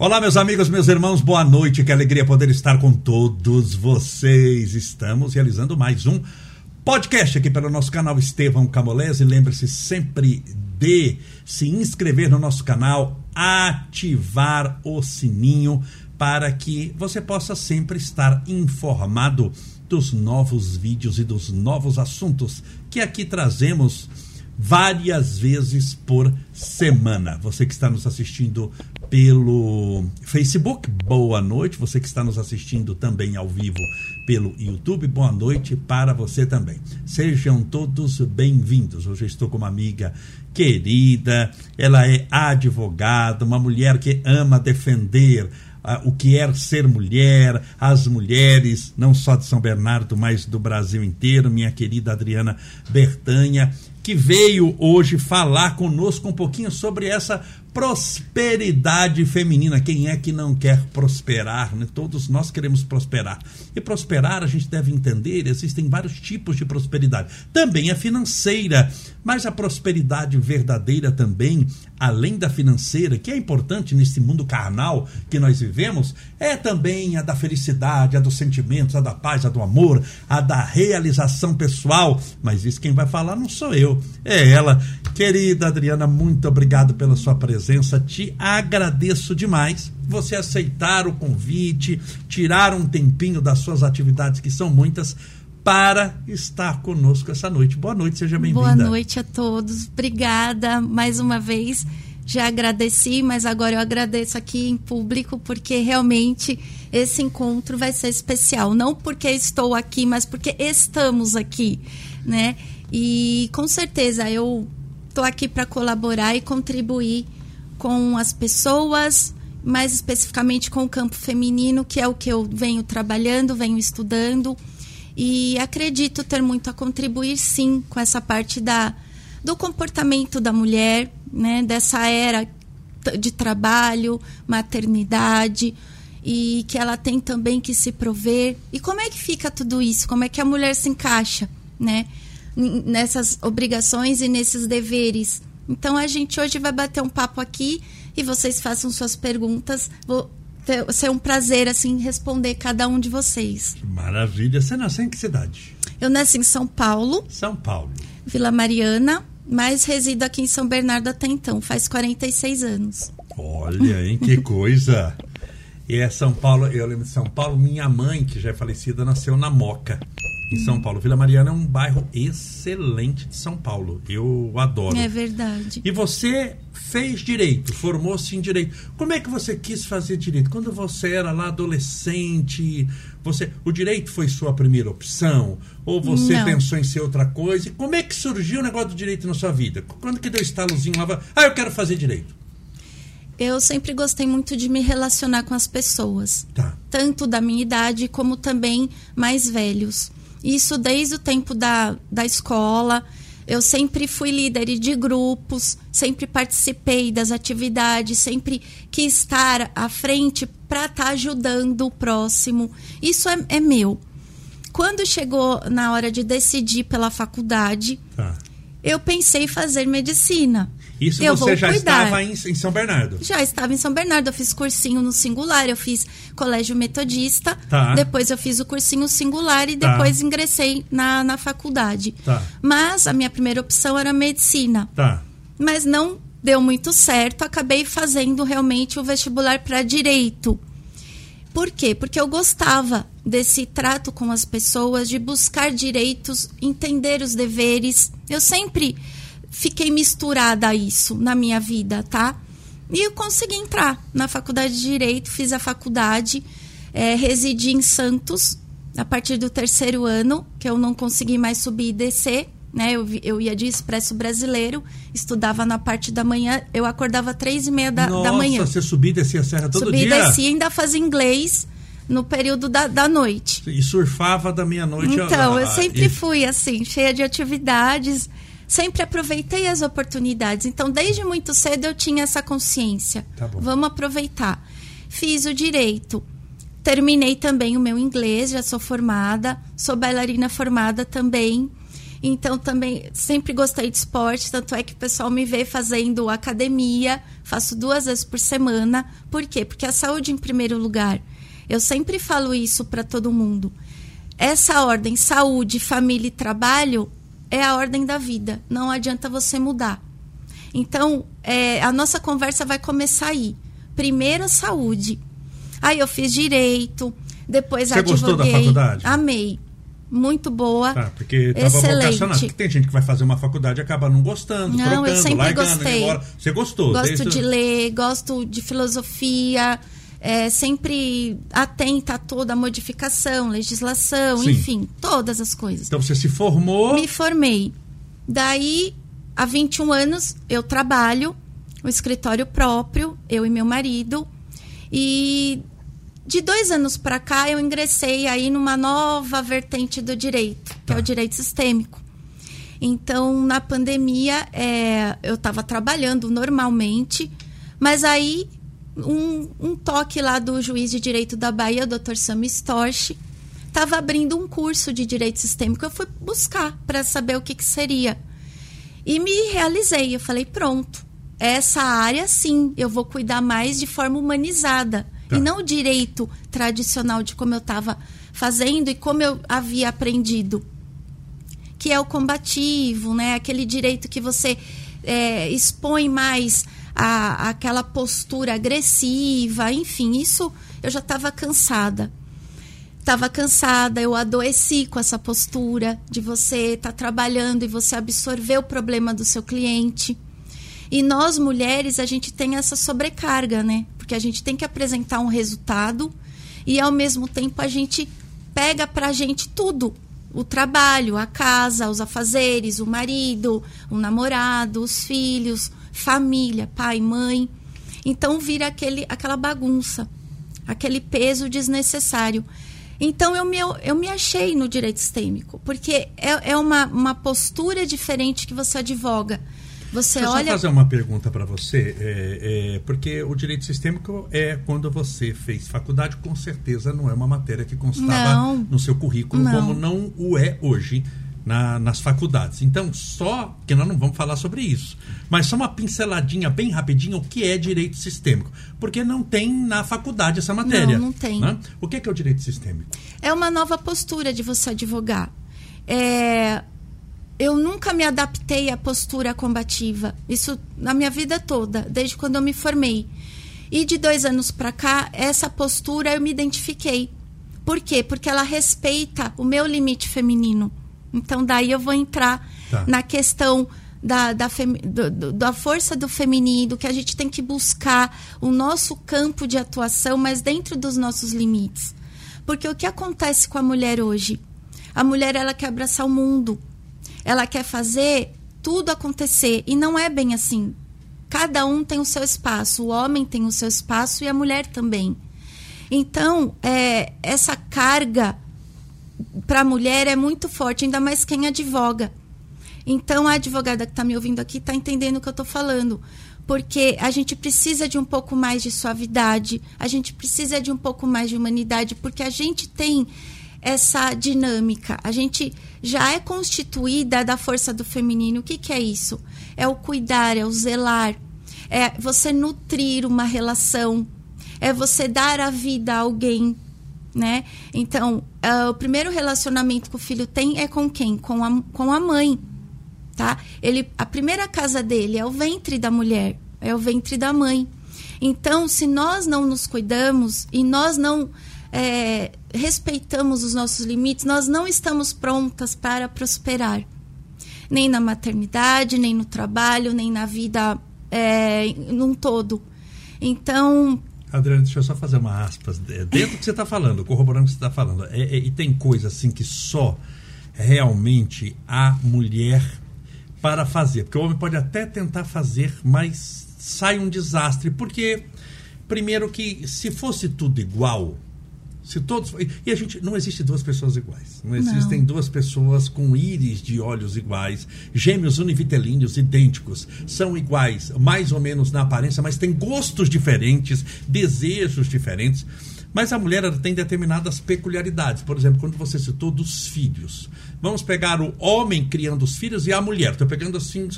Olá, meus amigos, meus irmãos, boa noite. Que alegria poder estar com todos vocês. Estamos realizando mais um podcast aqui pelo nosso canal Estevão Camolese. Lembre-se sempre de se inscrever no nosso canal, ativar o sininho para que você possa sempre estar informado dos novos vídeos e dos novos assuntos que aqui trazemos várias vezes por semana. Você que está nos assistindo pelo Facebook, boa noite. Você que está nos assistindo também ao vivo pelo YouTube, boa noite para você também. Sejam todos bem-vindos. Hoje estou com uma amiga querida, ela é advogada, uma mulher que ama defender uh, o que é ser mulher, as mulheres, não só de São Bernardo, mas do Brasil inteiro, minha querida Adriana Bertanha que veio hoje falar conosco um pouquinho sobre essa prosperidade feminina. Quem é que não quer prosperar? Né? Todos nós queremos prosperar. E prosperar, a gente deve entender, existem vários tipos de prosperidade. Também a financeira, mas a prosperidade verdadeira também, além da financeira, que é importante nesse mundo carnal que nós vivemos, é também a da felicidade, a dos sentimentos, a da paz, a do amor, a da realização pessoal. Mas isso quem vai falar não sou eu, é ela. Querida Adriana, muito obrigado pela sua presença. Te agradeço demais você aceitar o convite, tirar um tempinho das suas atividades, que são muitas, para estar conosco essa noite. Boa noite, seja bem-vinda. Boa noite a todos. Obrigada mais uma vez. Já agradeci, mas agora eu agradeço aqui em público porque realmente esse encontro vai ser especial. Não porque estou aqui, mas porque estamos aqui, né? E com certeza eu estou aqui para colaborar e contribuir com as pessoas, mais especificamente com o campo feminino, que é o que eu venho trabalhando, venho estudando. E acredito ter muito a contribuir, sim, com essa parte da, do comportamento da mulher, né, dessa era de trabalho, maternidade, e que ela tem também que se prover. E como é que fica tudo isso? Como é que a mulher se encaixa, né? nessas obrigações e nesses deveres. Então a gente hoje vai bater um papo aqui e vocês façam suas perguntas. Vou ter, ser um prazer assim responder cada um de vocês. Maravilha. Você nasceu em que cidade? Eu nasci em São Paulo. São Paulo. Vila Mariana, mas resido aqui em São Bernardo até então, faz 46 anos. Olha, hein, que coisa. E é São Paulo, eu lembro de São Paulo, minha mãe, que já é falecida, nasceu na Moca em São Paulo. Vila Mariana é um bairro excelente de São Paulo. Eu adoro. É verdade. E você fez direito, formou-se em direito. Como é que você quis fazer direito? Quando você era lá adolescente, você, o direito foi sua primeira opção ou você Não. pensou em ser outra coisa? E como é que surgiu o negócio do direito na sua vida? Quando que deu estalozinho lá? Ah, eu quero fazer direito. Eu sempre gostei muito de me relacionar com as pessoas, tá. tanto da minha idade como também mais velhos. Isso desde o tempo da, da escola. Eu sempre fui líder de grupos, sempre participei das atividades, sempre quis estar à frente para estar tá ajudando o próximo. Isso é, é, meu. Quando chegou na hora de decidir pela faculdade, tá. eu pensei em fazer medicina. Isso eu você já cuidar. estava em, em, São Bernardo? Já estava em São Bernardo. Eu fiz cursinho no singular, eu fiz colégio metodista. Tá. Depois eu fiz o cursinho singular e tá. depois ingressei na, na faculdade. Tá. Mas a minha primeira opção era medicina. Tá. Mas não deu muito certo. Acabei fazendo realmente o vestibular para direito. Por quê? Porque eu gostava desse trato com as pessoas, de buscar direitos, entender os deveres. Eu sempre fiquei misturada a isso na minha vida, tá? E eu consegui entrar na faculdade de Direito, fiz a faculdade, é, residi em Santos a partir do terceiro ano, que eu não consegui mais subir e descer, né? Eu, eu ia de Expresso Brasileiro, estudava na parte da manhã, eu acordava três e meia da, Nossa, da manhã. você subia e descia a serra todo dia? Subi e descia, ainda fazia inglês no período da, da noite. E surfava da meia-noite Então, a, a, eu sempre e... fui assim, cheia de atividades sempre aproveitei as oportunidades. Então, desde muito cedo eu tinha essa consciência. Tá Vamos aproveitar. Fiz o direito. Terminei também o meu inglês, já sou formada, sou bailarina formada também. Então também sempre gostei de esporte, tanto é que o pessoal me vê fazendo academia, faço duas vezes por semana. Por quê? Porque a saúde em primeiro lugar. Eu sempre falo isso para todo mundo. Essa ordem saúde, família e trabalho é a ordem da vida. Não adianta você mudar. Então, é, a nossa conversa vai começar aí. Primeiro, saúde. Aí eu fiz direito, depois Você advoguei. gostou da faculdade? Amei. Muito boa. Tá, porque estava excelente. vocacionado. Porque tem gente que vai fazer uma faculdade e acaba não gostando, Não, trocando, eu sempre largando, gostei. Você gostou? Gosto desde- de ler, gosto de filosofia, é, sempre atenta a toda a modificação, legislação, Sim. enfim, todas as coisas. Então você se formou. Me formei. Daí, há 21 anos, eu trabalho, o escritório próprio, eu e meu marido. E de dois anos para cá, eu ingressei aí numa nova vertente do direito, que é Tá. o direito sistêmico. Então, na pandemia, é, eu estava trabalhando normalmente, mas aí um, um toque lá do juiz de direito da Bahia, Dr. Sam Storch, estava abrindo um curso de direito sistêmico. Eu fui buscar para saber o que, que seria. E me realizei. Eu falei, pronto, essa área sim, eu vou cuidar mais de forma humanizada. Tá. E não o direito tradicional de como eu estava fazendo e como eu havia aprendido que é o combativo, né? Aquele direito que você é, expõe mais a, aquela postura agressiva, enfim, isso eu já estava cansada. Estava cansada, eu adoeci com essa postura de você estar trabalhando e você absorver o problema do seu cliente. E nós mulheres, a gente tem essa sobrecarga, né? Porque a gente tem que apresentar um resultado e ao mesmo tempo a gente pega pra gente tudo. O trabalho, a casa, os afazeres, o marido, o namorado, os filhos, família, pai, mãe. Então vira aquele, aquela bagunça, aquele peso desnecessário. Então eu me, eu me achei no direito sistêmico, porque é, é uma, uma postura diferente que você advoga. Você Deixa eu olha. só fazer uma pergunta para você, é, é, porque o direito sistêmico é quando você fez faculdade, com certeza não é uma matéria que constava Não. no seu currículo, Não. como não o é hoje na- nas faculdades. Então, só que nós não vamos falar sobre isso, mas só uma pinceladinha bem rapidinho o que é direito sistêmico, porque não tem na faculdade essa matéria. Não, não tem. né? O que é, que é o direito sistêmico? É uma nova postura de você advogar. É, eu nunca me adaptei à postura combativa. Isso na minha vida toda, desde quando eu me formei. E de dois anos para cá, essa postura eu me identifiquei. Por quê? Porque ela respeita o meu limite feminino. Então, daí eu vou entrar Tá. na questão da, da, do- da força do feminino, que a gente tem que buscar o nosso campo de atuação, mas dentro dos nossos limites. Porque o que acontece com a mulher hoje? A mulher ela quer abraçar o mundo. Ela quer fazer tudo acontecer e não é bem assim. Cada um tem o seu espaço, o homem tem o seu espaço e a mulher também. Então, é, essa carga para a mulher é muito forte, ainda mais quem advoga. Então, a advogada que está me ouvindo aqui está entendendo o que eu estou falando. Porque a gente precisa de um pouco mais de suavidade, a gente precisa de um pouco mais de humanidade, porque a gente tem essa dinâmica. A gente já é constituída da força do feminino. O que, que é isso? É o cuidar, é o zelar, é você nutrir uma relação, é você dar a vida a alguém, né? Então, ah, o primeiro relacionamento que o filho tem é com quem? Com a, com a mãe, tá? Ele, a primeira casa dele é o ventre da mulher, é o ventre da mãe. Então, se nós não nos cuidamos e nós não é, respeitamos os nossos limites, nós não estamos prontas para prosperar. Nem na maternidade, nem no trabalho, nem na vida é, num todo. Então, Adriano, deixa eu só fazer uma aspas. Dentro do que você está falando, corroborando o que você está falando, é- é- e tem coisa assim que só realmente a mulher para fazer. Porque o homem pode até tentar fazer, mas sai um desastre. Porque, primeiro, que se fosse tudo igual, Se todos e a gente não existe duas pessoas iguais. Não existem não. duas pessoas com íris de olhos iguais, gêmeos univitelíneos idênticos, são iguais, mais ou menos na aparência, mas têm gostos diferentes, desejos diferentes. Mas a mulher tem determinadas peculiaridades. Por exemplo, quando você citou dos filhos. Vamos pegar o homem criando os filhos e a mulher. Estou pegando assim.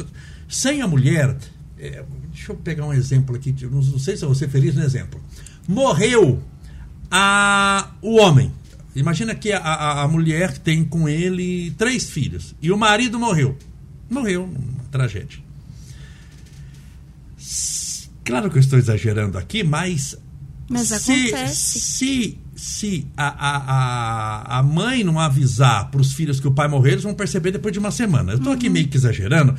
Sem a mulher. É, deixa eu pegar um exemplo aqui. Não, não sei se eu vou ser feliz no exemplo. Morreu a, o homem. Imagina que a, a, a mulher tem com ele três filhos. E o marido morreu. Morreu, uma tragédia. Claro que eu estou exagerando aqui, mas. Mas se, acontece. Se, se a, a, a, mãe não avisar para os filhos que o pai morreu, eles vão perceber depois de uma semana. Eu estou uhum. aqui meio que exagerando,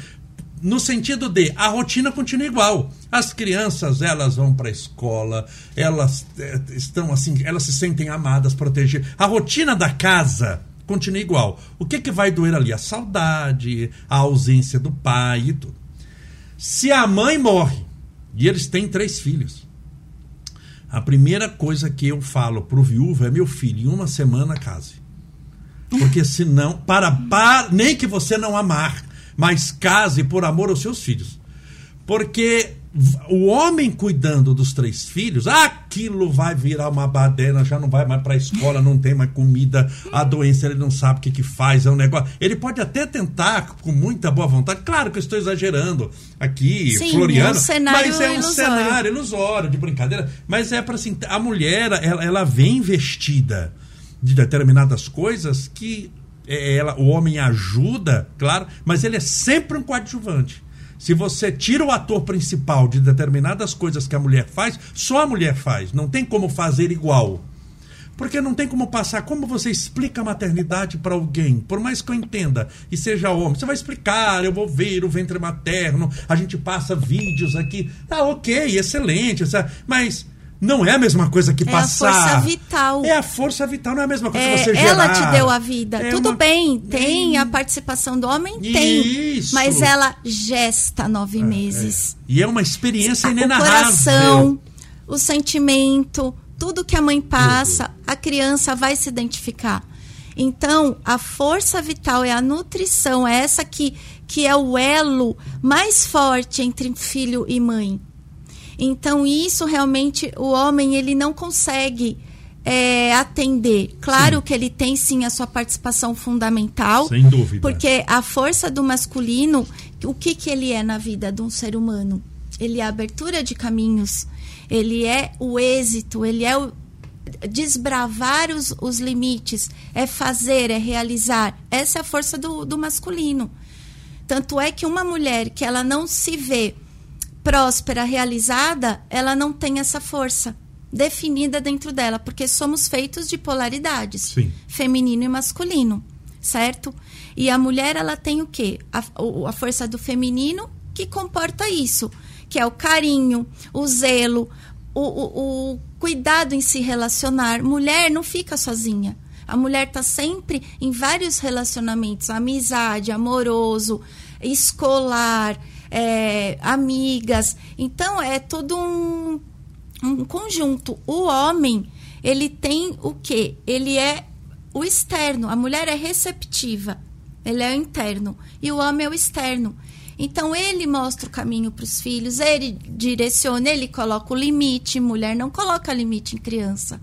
no sentido de a rotina continua igual. As crianças, elas vão para a escola, elas é, estão assim, elas se sentem amadas, protegidas. A rotina da casa continua igual. O que, que vai doer ali? A saudade, a ausência do pai e tudo. Se a mãe morre, e eles têm três filhos, a primeira coisa que eu falo pro viúvo é: meu filho, em uma semana case. Porque senão, para, para nem que você não amar, mas case por amor aos seus filhos. Porque o homem cuidando dos três filhos, aquilo vai virar uma baderna, já não vai mais para a escola, não tem mais comida, a doença ele não sabe o que, que faz, é um negócio. Ele pode até tentar com muita boa vontade, claro que eu estou exagerando aqui, Sim, Floriano, é um mas é um ilusório. cenário ilusório de brincadeira, mas é para assim, a mulher, ela, ela vem vestida de determinadas coisas que ela, o homem ajuda, claro, mas ele é sempre um coadjuvante. Se você tira o ator principal de determinadas coisas que a mulher faz, só a mulher faz. Não tem como fazer igual. Porque não tem como passar. Como você explica a maternidade para alguém? Por mais que eu entenda e seja homem, você vai explicar. Eu vou ver o ventre materno. A gente passa vídeos aqui. Ah, ok, excelente. Mas não é a mesma coisa que é passar. É a força vital. É a força vital, não é a mesma coisa é, que você gerar. Ela te deu a vida. É Tudo uma... bem, tem a participação do homem? Tem. Isso. Mas ela gesta nove É, meses. E é uma experiência inenarrável. O coração, o sentimento, tudo que a mãe passa, a criança vai se identificar. Então, a força vital é a nutrição, é essa que, que é o elo mais forte entre filho e mãe. Então, isso realmente o homem ele não consegue é, atender. Claro sim. que ele tem sim a sua participação fundamental. Sem dúvida. Porque a força do masculino, o que, que ele é na vida de um ser humano? Ele é a abertura de caminhos, ele é o êxito, ele é o desbravar os, os limites, é fazer, é realizar. Essa é a força do, do masculino. Tanto é que uma mulher que ela não se vê próspera, realizada, ela não tem essa força definida dentro dela, porque somos feitos de polaridades, Sim. feminino e masculino, certo? E a mulher ela tem o quê? A, a força do feminino que comporta isso, que é o carinho, o zelo, o, o, o cuidado em se relacionar. Mulher não fica sozinha. A mulher está sempre em vários relacionamentos, amizade, amoroso, escolar, é, amigas. Então é todo um, um conjunto. O homem, ele tem o quê? Ele é o externo. A mulher é receptiva. Ele é o interno. E o homem é o externo. Então ele mostra o caminho para os filhos, ele direciona, ele coloca o limite. Mulher não coloca limite em criança.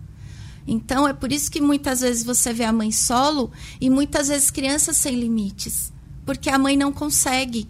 Então é por isso que muitas vezes você vê a mãe solo e muitas vezes crianças sem limites, porque a mãe não consegue.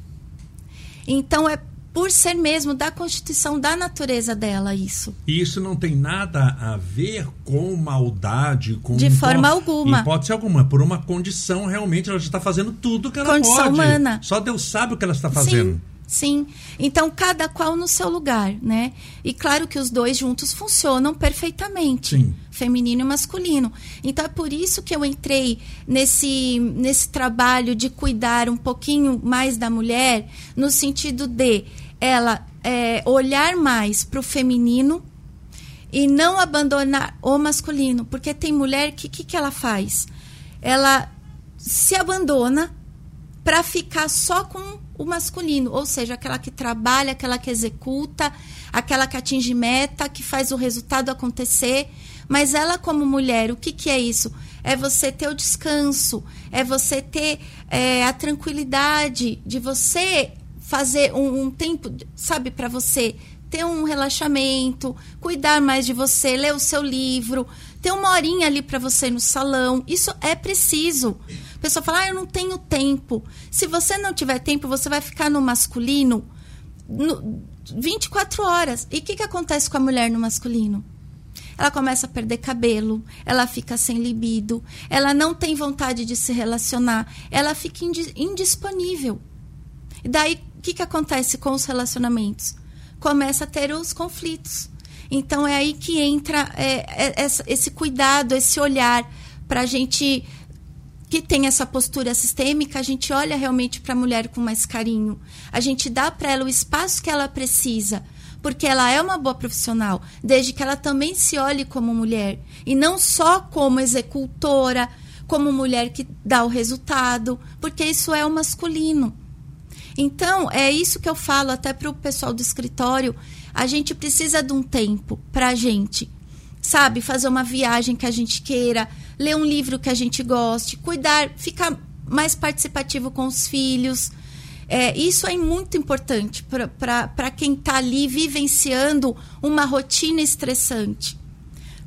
Então é por ser mesmo da constituição da natureza dela isso. E isso não tem nada a ver com maldade, com de forma alguma. Hipótese alguma, por uma condição realmente ela já está fazendo tudo que ela condição pode. humana. Só Deus sabe o que ela está fazendo. Sim. Sim, então cada qual no seu lugar, né? E claro que os dois juntos funcionam perfeitamente, Sim. feminino e masculino. Então é por isso que eu entrei nesse, nesse trabalho de cuidar um pouquinho mais da mulher, no sentido de ela é, olhar mais para o feminino e não abandonar o masculino, porque tem mulher que que, que ela faz? Ela se abandona para ficar só com o masculino, ou seja, aquela que trabalha, aquela que executa, aquela que atinge meta, que faz o resultado acontecer. Mas ela, como mulher, o que, que é isso? É você ter o descanso, é você ter é, a tranquilidade de você fazer um, um tempo, sabe, para você ter um relaxamento, cuidar mais de você, ler o seu livro, ter uma horinha ali para você no salão. Isso é preciso. A pessoa fala, ah, eu não tenho tempo. Se você não tiver tempo, você vai ficar no masculino no, 24 horas. E o que, que acontece com a mulher no masculino? ela começa a perder cabelo, ela fica sem libido, ela não tem vontade de se relacionar, ela fica indisponível. E daí, o que, que acontece com os relacionamentos? Começa a ter os conflitos. Então, é aí que entra é, é, esse cuidado, esse olhar para a gente que tem essa postura sistêmica, a gente olha realmente para a mulher com mais carinho. A gente dá para ela o espaço que ela precisa porque ela é uma boa profissional, desde que ela também se olhe como mulher e não só como executora, como mulher que dá o resultado, porque isso é o masculino. Então, é isso que eu falo até para o pessoal do escritório. A gente precisa de um tempo para a gente, sabe, fazer uma viagem que a gente queira, ler um livro que a gente goste, cuidar, ficar mais participativo com os filhos, é, isso é muito importante para quem está ali vivenciando uma rotina estressante.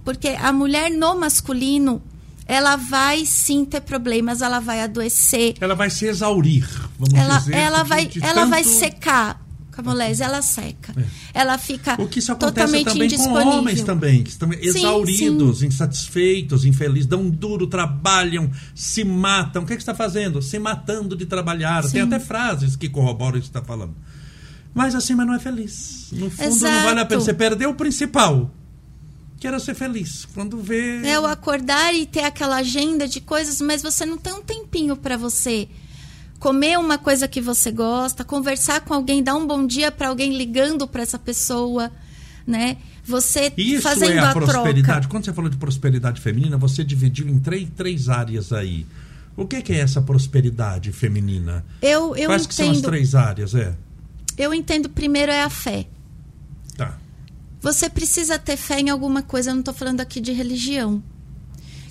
Porque a mulher no masculino, ela vai sim ter problemas, ela vai adoecer. Ela vai se exaurir, vamos ela, dizer. Ela, vai, ela tanto... vai secar. Camolese, ela seca. É. Ela fica o que isso acontece totalmente também indisponível. com homens também, que estão exauridos, sim. insatisfeitos, infelizes, dão duro, trabalham, se matam. O que, é que está fazendo? Se matando de trabalhar. Sim. Tem até frases que corroboram isso que está falando. Mas assim, mas não é feliz. No fundo, Exato. não vale a pena. Você perdeu o principal. Que era ser feliz. Quando vê. É o acordar e ter aquela agenda de coisas, mas você não tem um tempinho para você comer uma coisa que você gosta, conversar com alguém, dar um bom dia para alguém ligando para essa pessoa, né? Você Isso fazendo é a, a prosperidade. Troca. Quando você falou de prosperidade feminina, você dividiu em três, três áreas aí. O que, que é essa prosperidade feminina? Eu, eu Quais entendo, são as três áreas, é? Eu entendo primeiro é a fé. Tá. Você precisa ter fé em alguma coisa, eu não estou falando aqui de religião.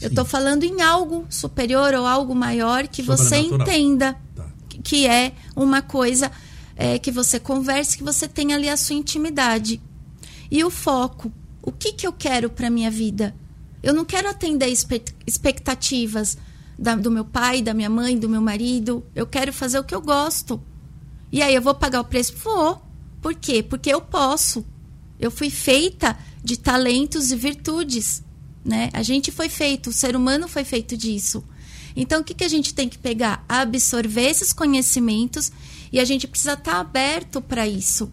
Eu estou falando em algo superior ou algo maior que você entenda tá. que é uma coisa é, que você converse, que você tenha ali a sua intimidade. E o foco. O que, que eu quero para minha vida? Eu não quero atender expectativas da, do meu pai, da minha mãe, do meu marido. Eu quero fazer o que eu gosto. E aí eu vou pagar o preço? Vou. Por quê? Porque eu posso. Eu fui feita de talentos e virtudes. Né? A gente foi feito, o ser humano foi feito disso. Então, o que, que a gente tem que pegar? Absorver esses conhecimentos e a gente precisa estar tá aberto para isso.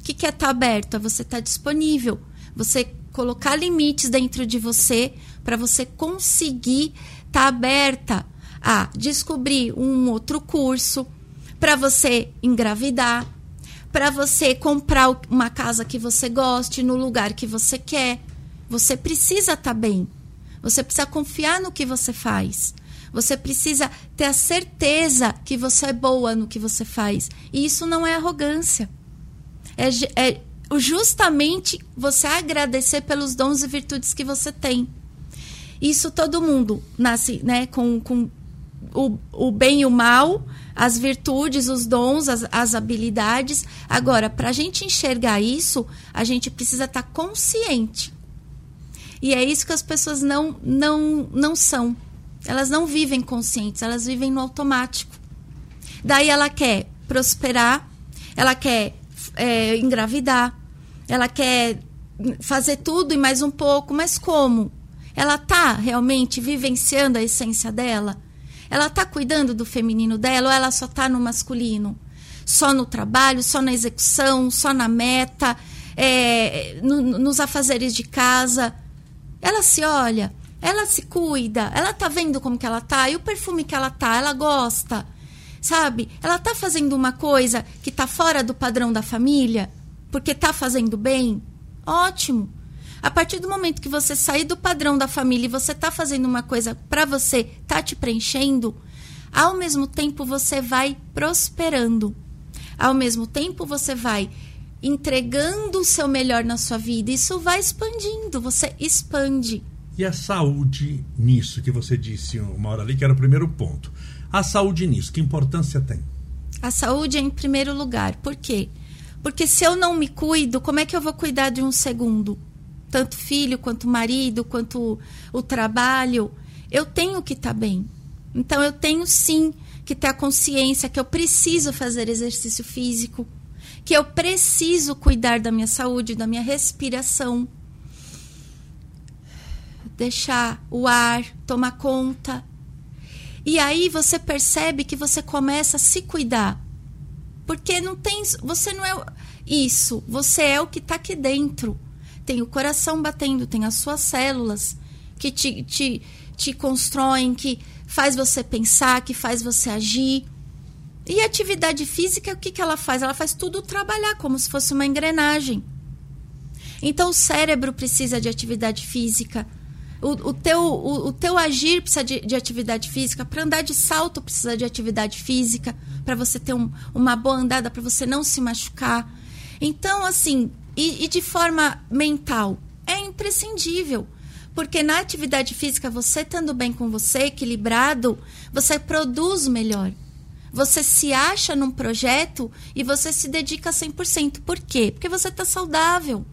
O que, que é estar tá aberto? É você estar tá disponível, você colocar limites dentro de você para você conseguir estar tá aberta a descobrir um outro curso, para você engravidar, para você comprar uma casa que você goste, no lugar que você quer você precisa estar tá bem. Você precisa confiar no que você faz. Você precisa ter a certeza que você é boa no que você faz. E isso não é arrogância. É, é justamente você agradecer pelos dons e virtudes que você tem. Isso todo mundo nasce né, com, com o, o bem e o mal, as virtudes, os dons, as, as habilidades. Agora, para a gente enxergar isso, a gente precisa estar tá consciente e é isso que as pessoas não, não, não são. Elas não vivem conscientes, elas vivem no automático. Daí ela quer prosperar, ela quer é, engravidar, ela quer fazer tudo e mais um pouco, mas como? Ela está realmente vivenciando a essência dela? Ela está cuidando do feminino dela ou ela só está no masculino? Só no trabalho, só na execução, só na meta, é, no, nos afazeres de casa? Ela se olha, ela se cuida, ela tá vendo como que ela tá, e o perfume que ela tá, ela gosta. Sabe? Ela tá fazendo uma coisa que tá fora do padrão da família, porque tá fazendo bem. Ótimo. A partir do momento que você sair do padrão da família e você tá fazendo uma coisa para você, tá te preenchendo, ao mesmo tempo você vai prosperando. Ao mesmo tempo você vai entregando o seu melhor na sua vida, isso vai expandindo, você expande. E a saúde nisso, que você disse uma hora ali, que era o primeiro ponto. A saúde nisso, que importância tem? A saúde é em primeiro lugar. Por quê? Porque se eu não me cuido, como é que eu vou cuidar de um segundo? Tanto filho, quanto marido, quanto o trabalho. Eu tenho que estar tá bem. Então eu tenho sim que ter a consciência que eu preciso fazer exercício físico, que eu preciso cuidar da minha saúde, da minha respiração. Deixar o ar tomar conta. E aí você percebe que você começa a se cuidar. Porque não tem. Você não é isso. Você é o que está aqui dentro. Tem o coração batendo, tem as suas células que te, te, te constroem, que faz você pensar, que faz você agir. E atividade física, o que, que ela faz? Ela faz tudo trabalhar como se fosse uma engrenagem. Então o cérebro precisa de atividade física. O, o, teu, o, o teu agir precisa de, de atividade física. Para andar de salto precisa de atividade física. Para você ter um, uma boa andada, para você não se machucar. Então, assim, e, e de forma mental, é imprescindível. Porque na atividade física, você estando bem com você, equilibrado, você produz melhor. Você se acha num projeto e você se dedica 100%. Por quê? Porque você está saudável.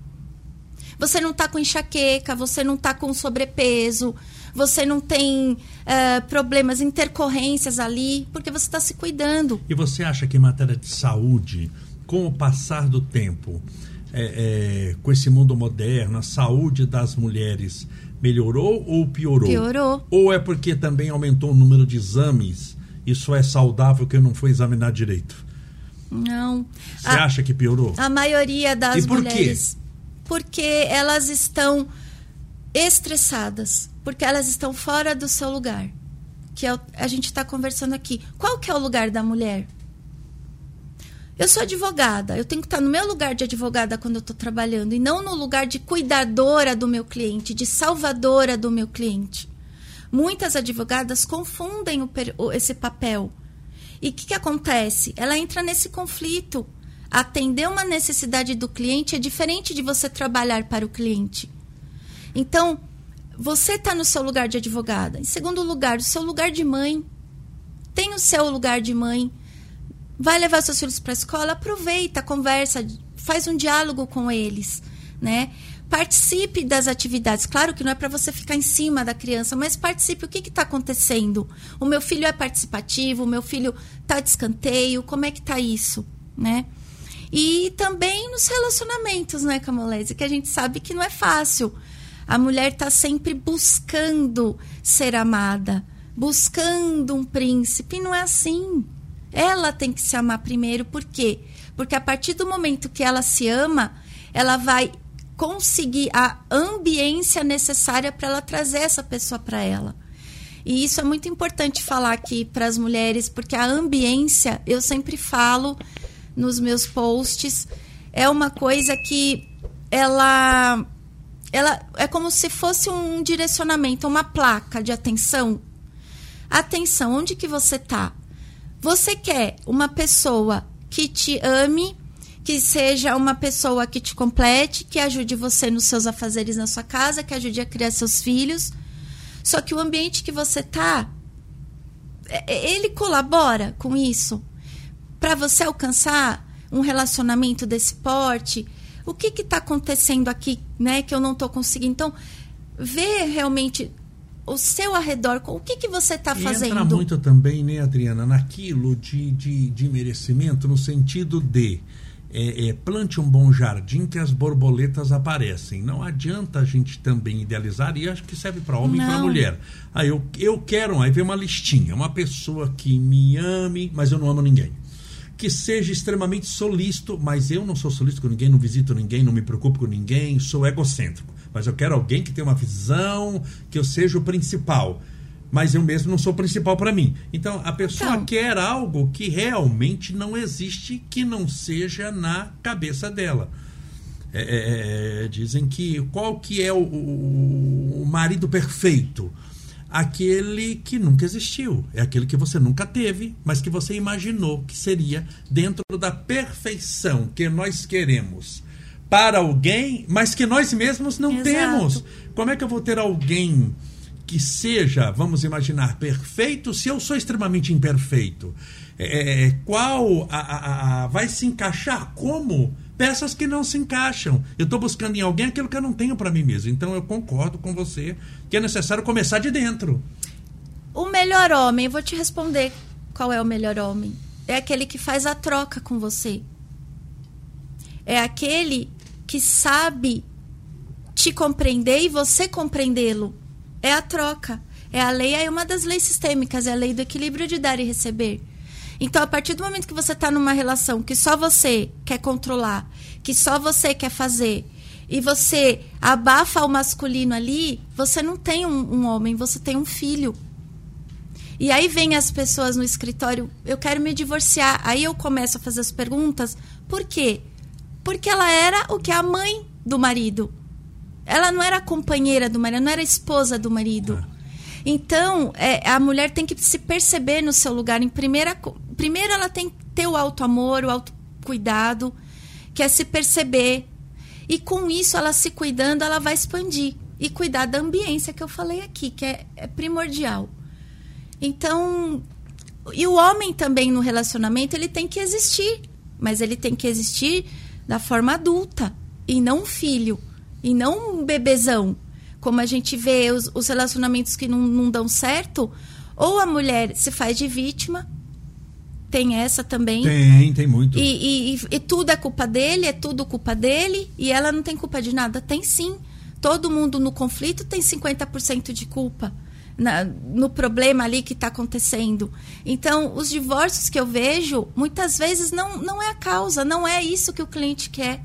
Você não está com enxaqueca, você não está com sobrepeso, você não tem uh, problemas, intercorrências ali, porque você está se cuidando. E você acha que em matéria de saúde, com o passar do tempo, é, é, com esse mundo moderno, a saúde das mulheres melhorou ou piorou? Piorou. Ou é porque também aumentou o número de exames? Isso é saudável que não foi examinar direito? Não. Você a, acha que piorou? A maioria das e por mulheres. Quê? Porque elas estão estressadas, porque elas estão fora do seu lugar. Que é, a gente está conversando aqui. Qual que é o lugar da mulher? Eu sou advogada, eu tenho que estar no meu lugar de advogada quando eu estou trabalhando e não no lugar de cuidadora do meu cliente, de salvadora do meu cliente. Muitas advogadas confundem o, esse papel. E o que, que acontece? Ela entra nesse conflito. Atender uma necessidade do cliente é diferente de você trabalhar para o cliente. Então, você está no seu lugar de advogada. Em segundo lugar, o seu lugar de mãe. Tem o seu lugar de mãe vai levar seus filhos para a escola, aproveita, conversa, faz um diálogo com eles, né? Participe das atividades. Claro que não é para você ficar em cima da criança, mas participe. O que está acontecendo? O meu filho é participativo, o meu filho está de escanteio, como é que está isso, né? E também nos relacionamentos, né, Camolese? Que a gente sabe que não é fácil. A mulher está sempre buscando ser amada, buscando um príncipe. E não é assim. Ela tem que se amar primeiro, por quê? Porque a partir do momento que ela se ama, ela vai conseguir a ambiência necessária para ela trazer essa pessoa para ela. E isso é muito importante falar aqui para as mulheres, porque a ambiência, eu sempre falo nos meus posts, é uma coisa que ela ela é como se fosse um direcionamento, uma placa de atenção. Atenção, onde que você está? Você quer uma pessoa que te ame, que seja uma pessoa que te complete, que ajude você nos seus afazeres na sua casa, que ajude a criar seus filhos. Só que o ambiente que você tá, é, é, ele colabora com isso para você alcançar um relacionamento desse porte. O que está acontecendo aqui, né, que eu não estou conseguindo? Então, ver realmente o seu arredor, o que, que você está fazendo? Entra muito também, né, Adriana, naquilo de, de, de merecimento, no sentido de é, é, plante um bom jardim que as borboletas aparecem. Não adianta a gente também idealizar, e acho que serve para homem e para mulher. Aí eu, eu quero, aí vem uma listinha, uma pessoa que me ame, mas eu não amo ninguém que seja extremamente solícito, mas eu não sou solícito com ninguém, não visito ninguém, não me preocupo com ninguém, sou egocêntrico mas eu quero alguém que tenha uma visão, que eu seja o principal. Mas eu mesmo não sou o principal para mim. Então a pessoa então, quer algo que realmente não existe, que não seja na cabeça dela. É, é, é dizem que qual que é o, o, o marido perfeito? aquele que nunca existiu. É aquele que você nunca teve, mas que você imaginou que seria dentro da perfeição que nós queremos para alguém, mas que nós mesmos não Exato. temos. Como é que eu vou ter alguém que seja, vamos imaginar, perfeito se eu sou extremamente imperfeito? É, é qual a, a, a, vai se encaixar como? Peças que não se encaixam. Eu estou buscando em alguém aquilo que eu não tenho para mim mesmo. Então eu concordo com você que é necessário começar de dentro. O melhor homem, vou te responder qual é o melhor homem. É aquele que faz a troca com você. É aquele que sabe te compreender e você compreendê-lo. É a troca. É a lei, é uma das leis sistêmicas, é a lei do equilíbrio de dar e receber. Então, a partir do momento que você está numa relação que só você quer controlar, que só você quer fazer, e você abafa o masculino ali, você não tem um, um homem, você tem um filho. E aí vem as pessoas no escritório, eu quero me divorciar. Aí eu começo a fazer as perguntas, por quê? Porque ela era o que a mãe do marido. Ela não era companheira do marido, não era esposa do marido. Então, é, a mulher tem que se perceber no seu lugar. Em primeira, primeiro, ela tem que ter o auto amor, o auto cuidado, que é se perceber. E com isso, ela se cuidando, ela vai expandir e cuidar da ambiência que eu falei aqui, que é, é primordial. Então, e o homem também no relacionamento, ele tem que existir, mas ele tem que existir da forma adulta e não filho, e não um bebezão. Como a gente vê os, os relacionamentos que não, não dão certo, ou a mulher se faz de vítima, tem essa também. Tem, tem muito. E, e, e, tudo é culpa dele, é tudo culpa dele, e ela não tem culpa de nada. Tem sim. Todo mundo no conflito tem 50% de culpa na, no problema ali que está acontecendo. Então, os divórcios que eu vejo, muitas vezes não, não é a causa, não é isso que o cliente quer.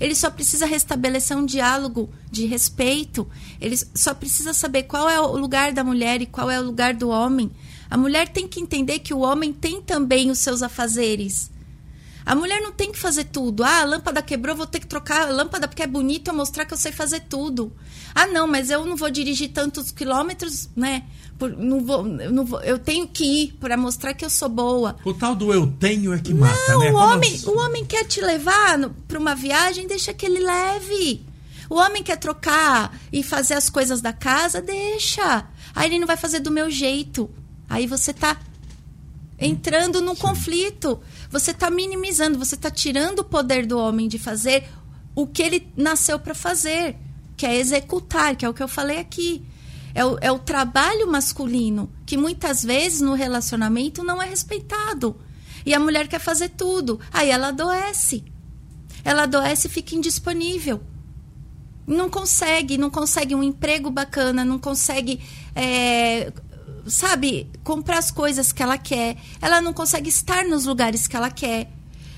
Ele só precisa restabelecer um diálogo de respeito. Ele só precisa saber qual é o lugar da mulher e qual é o lugar do homem. A mulher tem que entender que o homem tem também os seus afazeres. A mulher não tem que fazer tudo. Ah, a lâmpada quebrou, vou ter que trocar a lâmpada porque é bonito eu mostrar que eu sei fazer tudo. Ah, não, mas eu não vou dirigir tantos quilômetros, né? Por, não vou, não vou, eu tenho que ir para mostrar que eu sou boa. O tal do eu tenho é que mata, não, né? O homem, eu... o homem quer te levar para uma viagem, deixa que ele leve. O homem quer trocar e fazer as coisas da casa, deixa. Aí ele não vai fazer do meu jeito. Aí você tá entrando num Sim. conflito. Você está minimizando, você está tirando o poder do homem de fazer o que ele nasceu para fazer, que é executar, que é o que eu falei aqui. É o, é o trabalho masculino, que muitas vezes no relacionamento não é respeitado. E a mulher quer fazer tudo. Aí ela adoece. Ela adoece e fica indisponível. Não consegue, não consegue um emprego bacana, não consegue é, sabe, comprar as coisas que ela quer. Ela não consegue estar nos lugares que ela quer.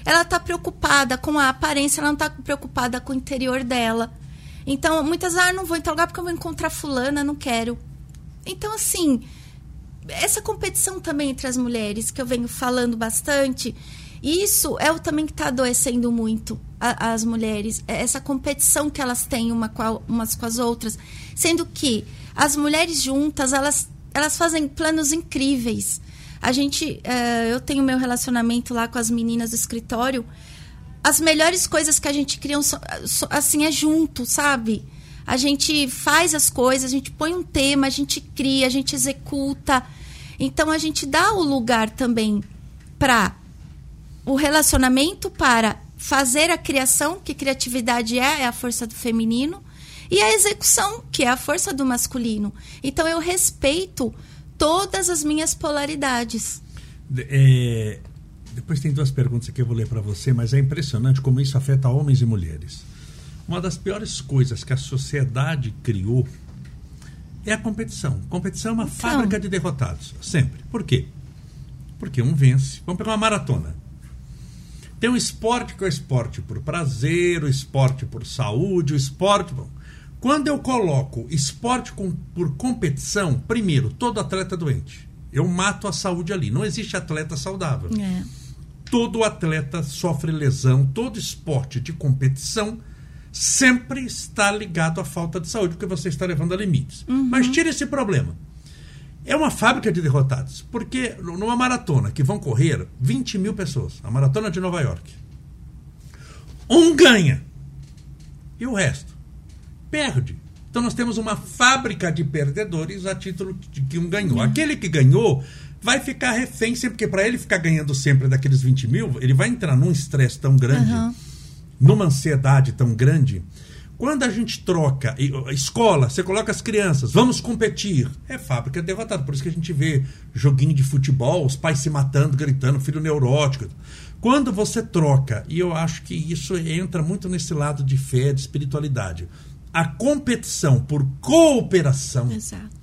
Ela está preocupada com a aparência, ela não está preocupada com o interior dela. Então, muitas ah, não vou em tal lugar porque eu vou encontrar fulana, não quero. Então, assim, essa competição também entre as mulheres, que eu venho falando bastante, isso é o também que está adoecendo muito a, as mulheres. É essa competição que elas têm uma com a, umas com as outras. Sendo que as mulheres juntas, elas elas fazem planos incríveis. A gente, uh, eu tenho meu relacionamento lá com as meninas do escritório. As melhores coisas que a gente cria, assim, é junto, sabe? A gente faz as coisas, a gente põe um tema, a gente cria, a gente executa. Então a gente dá o lugar também para o relacionamento, para fazer a criação, que criatividade é, é a força do feminino, e a execução, que é a força do masculino. Então eu respeito todas as minhas polaridades. É, depois tem duas perguntas que eu vou ler para você, mas é impressionante como isso afeta homens e mulheres. Uma das piores coisas que a sociedade criou é a competição. Competição é uma então. fábrica de derrotados, sempre. Por quê? Porque um vence. Vamos pegar uma maratona. Tem um esporte que é o esporte por prazer, o esporte por saúde, o esporte. Bom, quando eu coloco esporte com, por competição, primeiro, todo atleta é doente. Eu mato a saúde ali. Não existe atleta saudável. É. Todo atleta sofre lesão, todo esporte de competição sempre está ligado à falta de saúde, porque você está levando a limites. Uhum. Mas tira esse problema. É uma fábrica de derrotados. Porque numa maratona que vão correr 20 mil pessoas, a maratona de Nova York, um ganha E o resto? Perde. Então nós temos uma fábrica de perdedores a título de que um ganhou. Aquele que ganhou vai ficar refém sempre, porque para ele ficar ganhando sempre daqueles 20 mil, ele vai entrar num estresse tão grande, uhum. numa ansiedade tão grande. Quando a gente troca, escola, você coloca as crianças, vamos competir, é fábrica derrotada. Por isso que a gente vê joguinho de futebol, os pais se matando, gritando, filho neurótico. Quando você troca, e eu acho que isso entra muito nesse lado de fé, de espiritualidade, a competição por cooperação. Exato.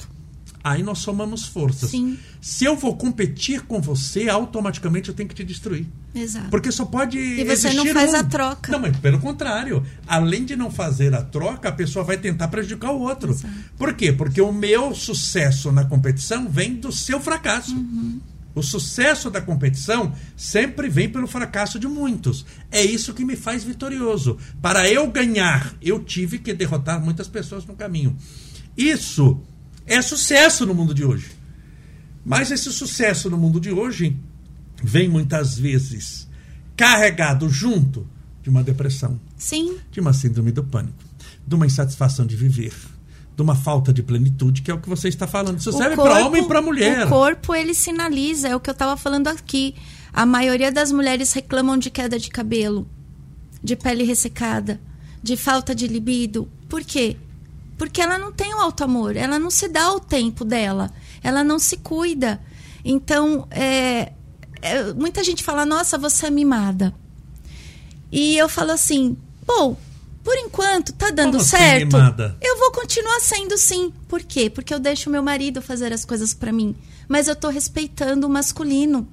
Aí nós somamos forças. Sim. Se eu vou competir com você, automaticamente eu tenho que te destruir. Exato. Porque só pode. E você não faz um... a troca. Não, mas pelo contrário. Além de não fazer a troca, a pessoa vai tentar prejudicar o outro. Exato. Por quê? Porque o meu sucesso na competição vem do seu fracasso. Uhum. O sucesso da competição sempre vem pelo fracasso de muitos. É isso que me faz vitorioso. Para eu ganhar, eu tive que derrotar muitas pessoas no caminho. Isso é sucesso no mundo de hoje. Mas esse sucesso no mundo de hoje vem muitas vezes carregado junto de uma depressão, Sim. de uma síndrome do pânico, de uma insatisfação de viver, de uma falta de plenitude, que é o que você está falando. Isso o serve para homem e para mulher. O corpo, ele sinaliza, é o que eu estava falando aqui. A maioria das mulheres reclamam de queda de cabelo, de pele ressecada, de falta de libido. Por quê? Porque ela não tem o alto amor, ela não se dá o tempo dela, ela não se cuida. Então, é, é, muita gente fala, nossa, você é mimada. E eu falo assim, bom, por enquanto, tá dando Como assim, certo. Assim, eu vou continuar sendo sim. Por quê? Porque eu deixo meu marido fazer as coisas para mim. Mas eu tô respeitando o masculino.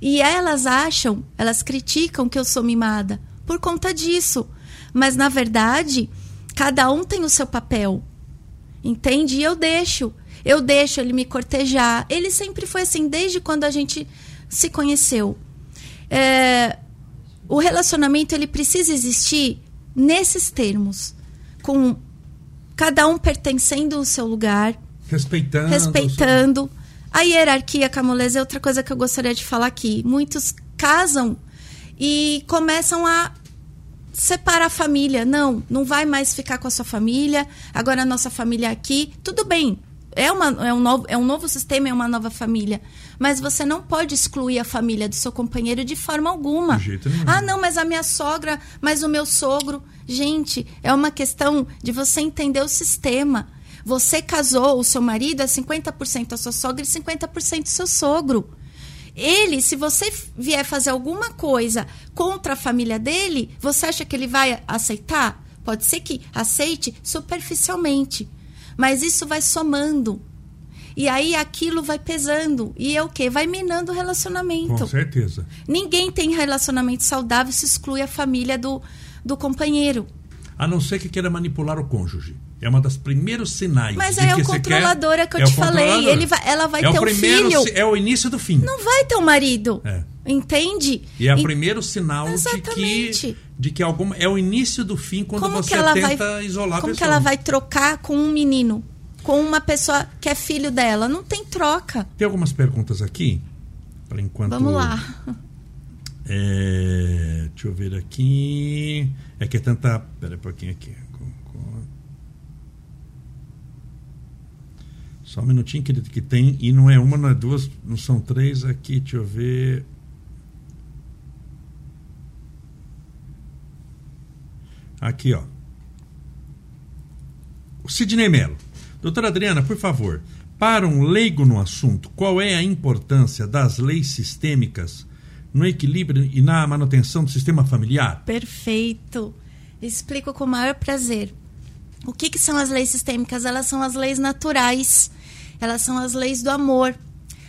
E elas acham, elas criticam que eu sou mimada por conta disso. Mas na verdade, cada um tem o seu papel. Entende? E eu deixo. Eu deixo ele me cortejar. Ele sempre foi assim, desde quando a gente se conheceu. É, o relacionamento ele precisa existir nesses termos, com cada um pertencendo ao seu lugar, respeitando, respeitando. A hierarquia camolesa é outra coisa que eu gostaria de falar aqui. Muitos casam e começam a separar a família. Não, não vai mais ficar com a sua família. Agora a nossa família é aqui. Tudo bem. É, uma, é, um novo, é um novo sistema, é uma nova família. Mas você não pode excluir a família do seu companheiro de forma alguma. De jeito nenhum. Ah, não, mas a minha sogra, mas o meu sogro. Gente, é uma questão de você entender o sistema. Você casou, o seu marido é 50% a sua sogra e 50% o seu sogro. Ele, se você vier fazer alguma coisa contra a família dele, você acha que ele vai aceitar? Pode ser que aceite superficialmente. Mas isso vai somando. E aí aquilo vai pesando. E é o quê? Vai minando o relacionamento. Com certeza. Ninguém tem relacionamento saudável se exclui a família do, do companheiro. A não ser que queira manipular o cônjuge. É uma das primeiros sinais. Mas é o controlador, é que eu é te falei. Ele vai, ela vai é ter o primeiro, um filho. É o início do fim. Não vai ter um marido. É. Entende? E é o primeiro sinal de que, de que alguma. É o início do fim quando como você tenta vai, isolar como a pessoa. Como que ela vai trocar com um menino? Com uma pessoa que é filho dela? Não tem troca. Tem algumas perguntas aqui. Para enquanto. Vamos lá. É, deixa eu ver aqui. É que é tanta. Pera um pouquinho aqui. Só um minutinho, querido, que tem. E não é uma, não é duas, não são três aqui. Deixa eu ver. Aqui, ó. O Sidney Mello. Doutora Adriana, por favor, para um leigo no assunto, qual é a importância das leis sistêmicas no equilíbrio e na manutenção do sistema familiar? Perfeito. Explico com o maior prazer. O que, que são as leis sistêmicas? Elas são as leis naturais. Elas são as leis do amor.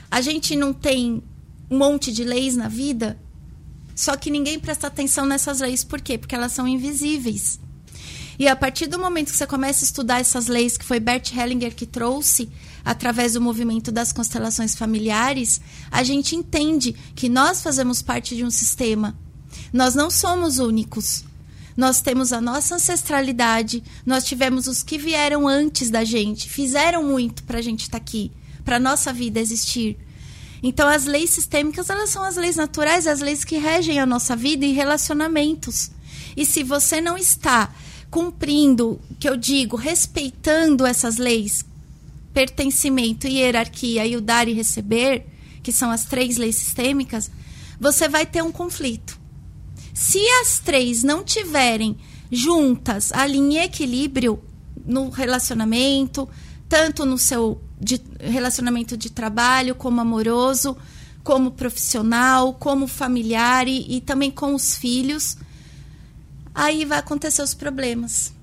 A gente não tem um monte de leis na vida, só que ninguém presta atenção nessas leis. Por quê? Porque elas são invisíveis. E a partir do momento que você começa a estudar essas leis, que foi Bert Hellinger que trouxe, através do movimento das constelações familiares, a gente entende que nós fazemos parte de um sistema. Nós não somos únicos. Nós temos a nossa ancestralidade, nós tivemos os que vieram antes da gente, fizeram muito para a gente estar tá aqui, para nossa vida existir. Então, as leis sistêmicas, elas são as leis naturais, as leis que regem a nossa vida e relacionamentos. E se você não está cumprindo, que eu digo, respeitando essas leis, pertencimento e hierarquia e o dar e receber, que são as três leis sistêmicas, você vai ter um conflito. Se as três não tiverem juntas, ali em equilíbrio no relacionamento, tanto no seu de, relacionamento de trabalho, como amoroso, como profissional, como familiar e, e também com os filhos, aí vai acontecer os problemas.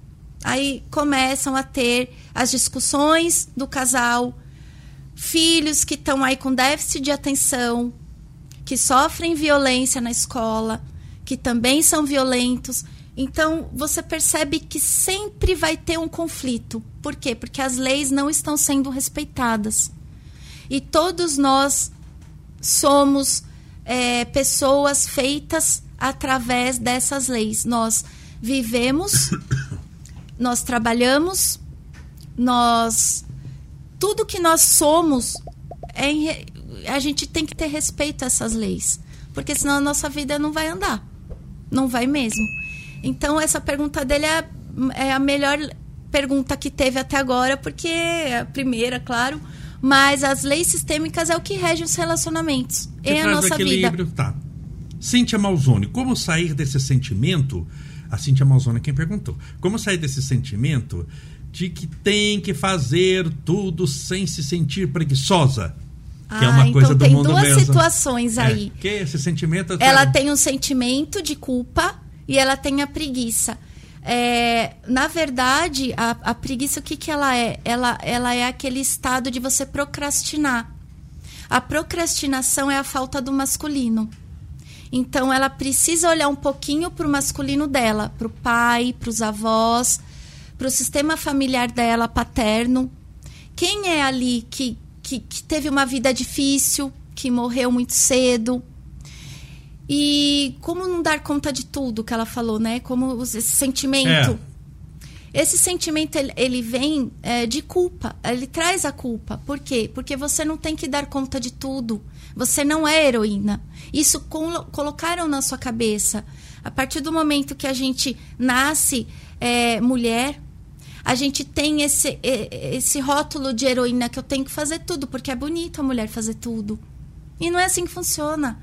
Aí começam a ter as discussões do casal, filhos que estão aí com déficit de atenção, que sofrem violência na escola, que também são violentos. Então, você percebe que sempre vai ter um conflito. Por quê? Porque as leis não estão sendo respeitadas. E todos nós somos é, pessoas feitas através dessas leis. Nós vivemos, nós trabalhamos, nós. Tudo que nós somos, é, a gente tem que ter respeito a essas leis. Porque senão a nossa vida não vai andar. Não vai mesmo. Então, essa pergunta dele é, é a melhor pergunta que teve até agora, porque é a primeira, claro. Mas as leis sistêmicas é o que rege os relacionamentos. Que é a nossa vida. Tá. Cíntia Malzone, como sair desse sentimento? A Cíntia Malzone é quem perguntou. Como sair desse sentimento de que tem que fazer tudo sem se sentir preguiçosa? Que ah, é uma então coisa do tem duas mesmo. situações é, aí. É, que esse sentimento. Ela tem um sentimento de culpa e ela tem a preguiça. É, na verdade, a, a, preguiça, o que, que ela é? Ela, ela é aquele estado de você procrastinar. A procrastinação é a falta do masculino. Então, ela precisa olhar um pouquinho para o masculino dela, para o pai, para os avós, para o sistema familiar dela, paterno. Quem é ali que, que, que teve uma vida difícil, que morreu muito cedo, e como não dar conta de tudo que ela falou, né? Como esse sentimento. É. Esse sentimento ele, vem é, de culpa. Ele traz a culpa. Por quê? Porque você não tem que dar conta de tudo. Você não é heroína. Isso colo colocaram na sua cabeça. A partir do momento que a gente nasce é, mulher, a gente tem esse, esse rótulo de heroína que eu tenho que fazer tudo, porque é bonito a mulher fazer tudo. E não é assim que funciona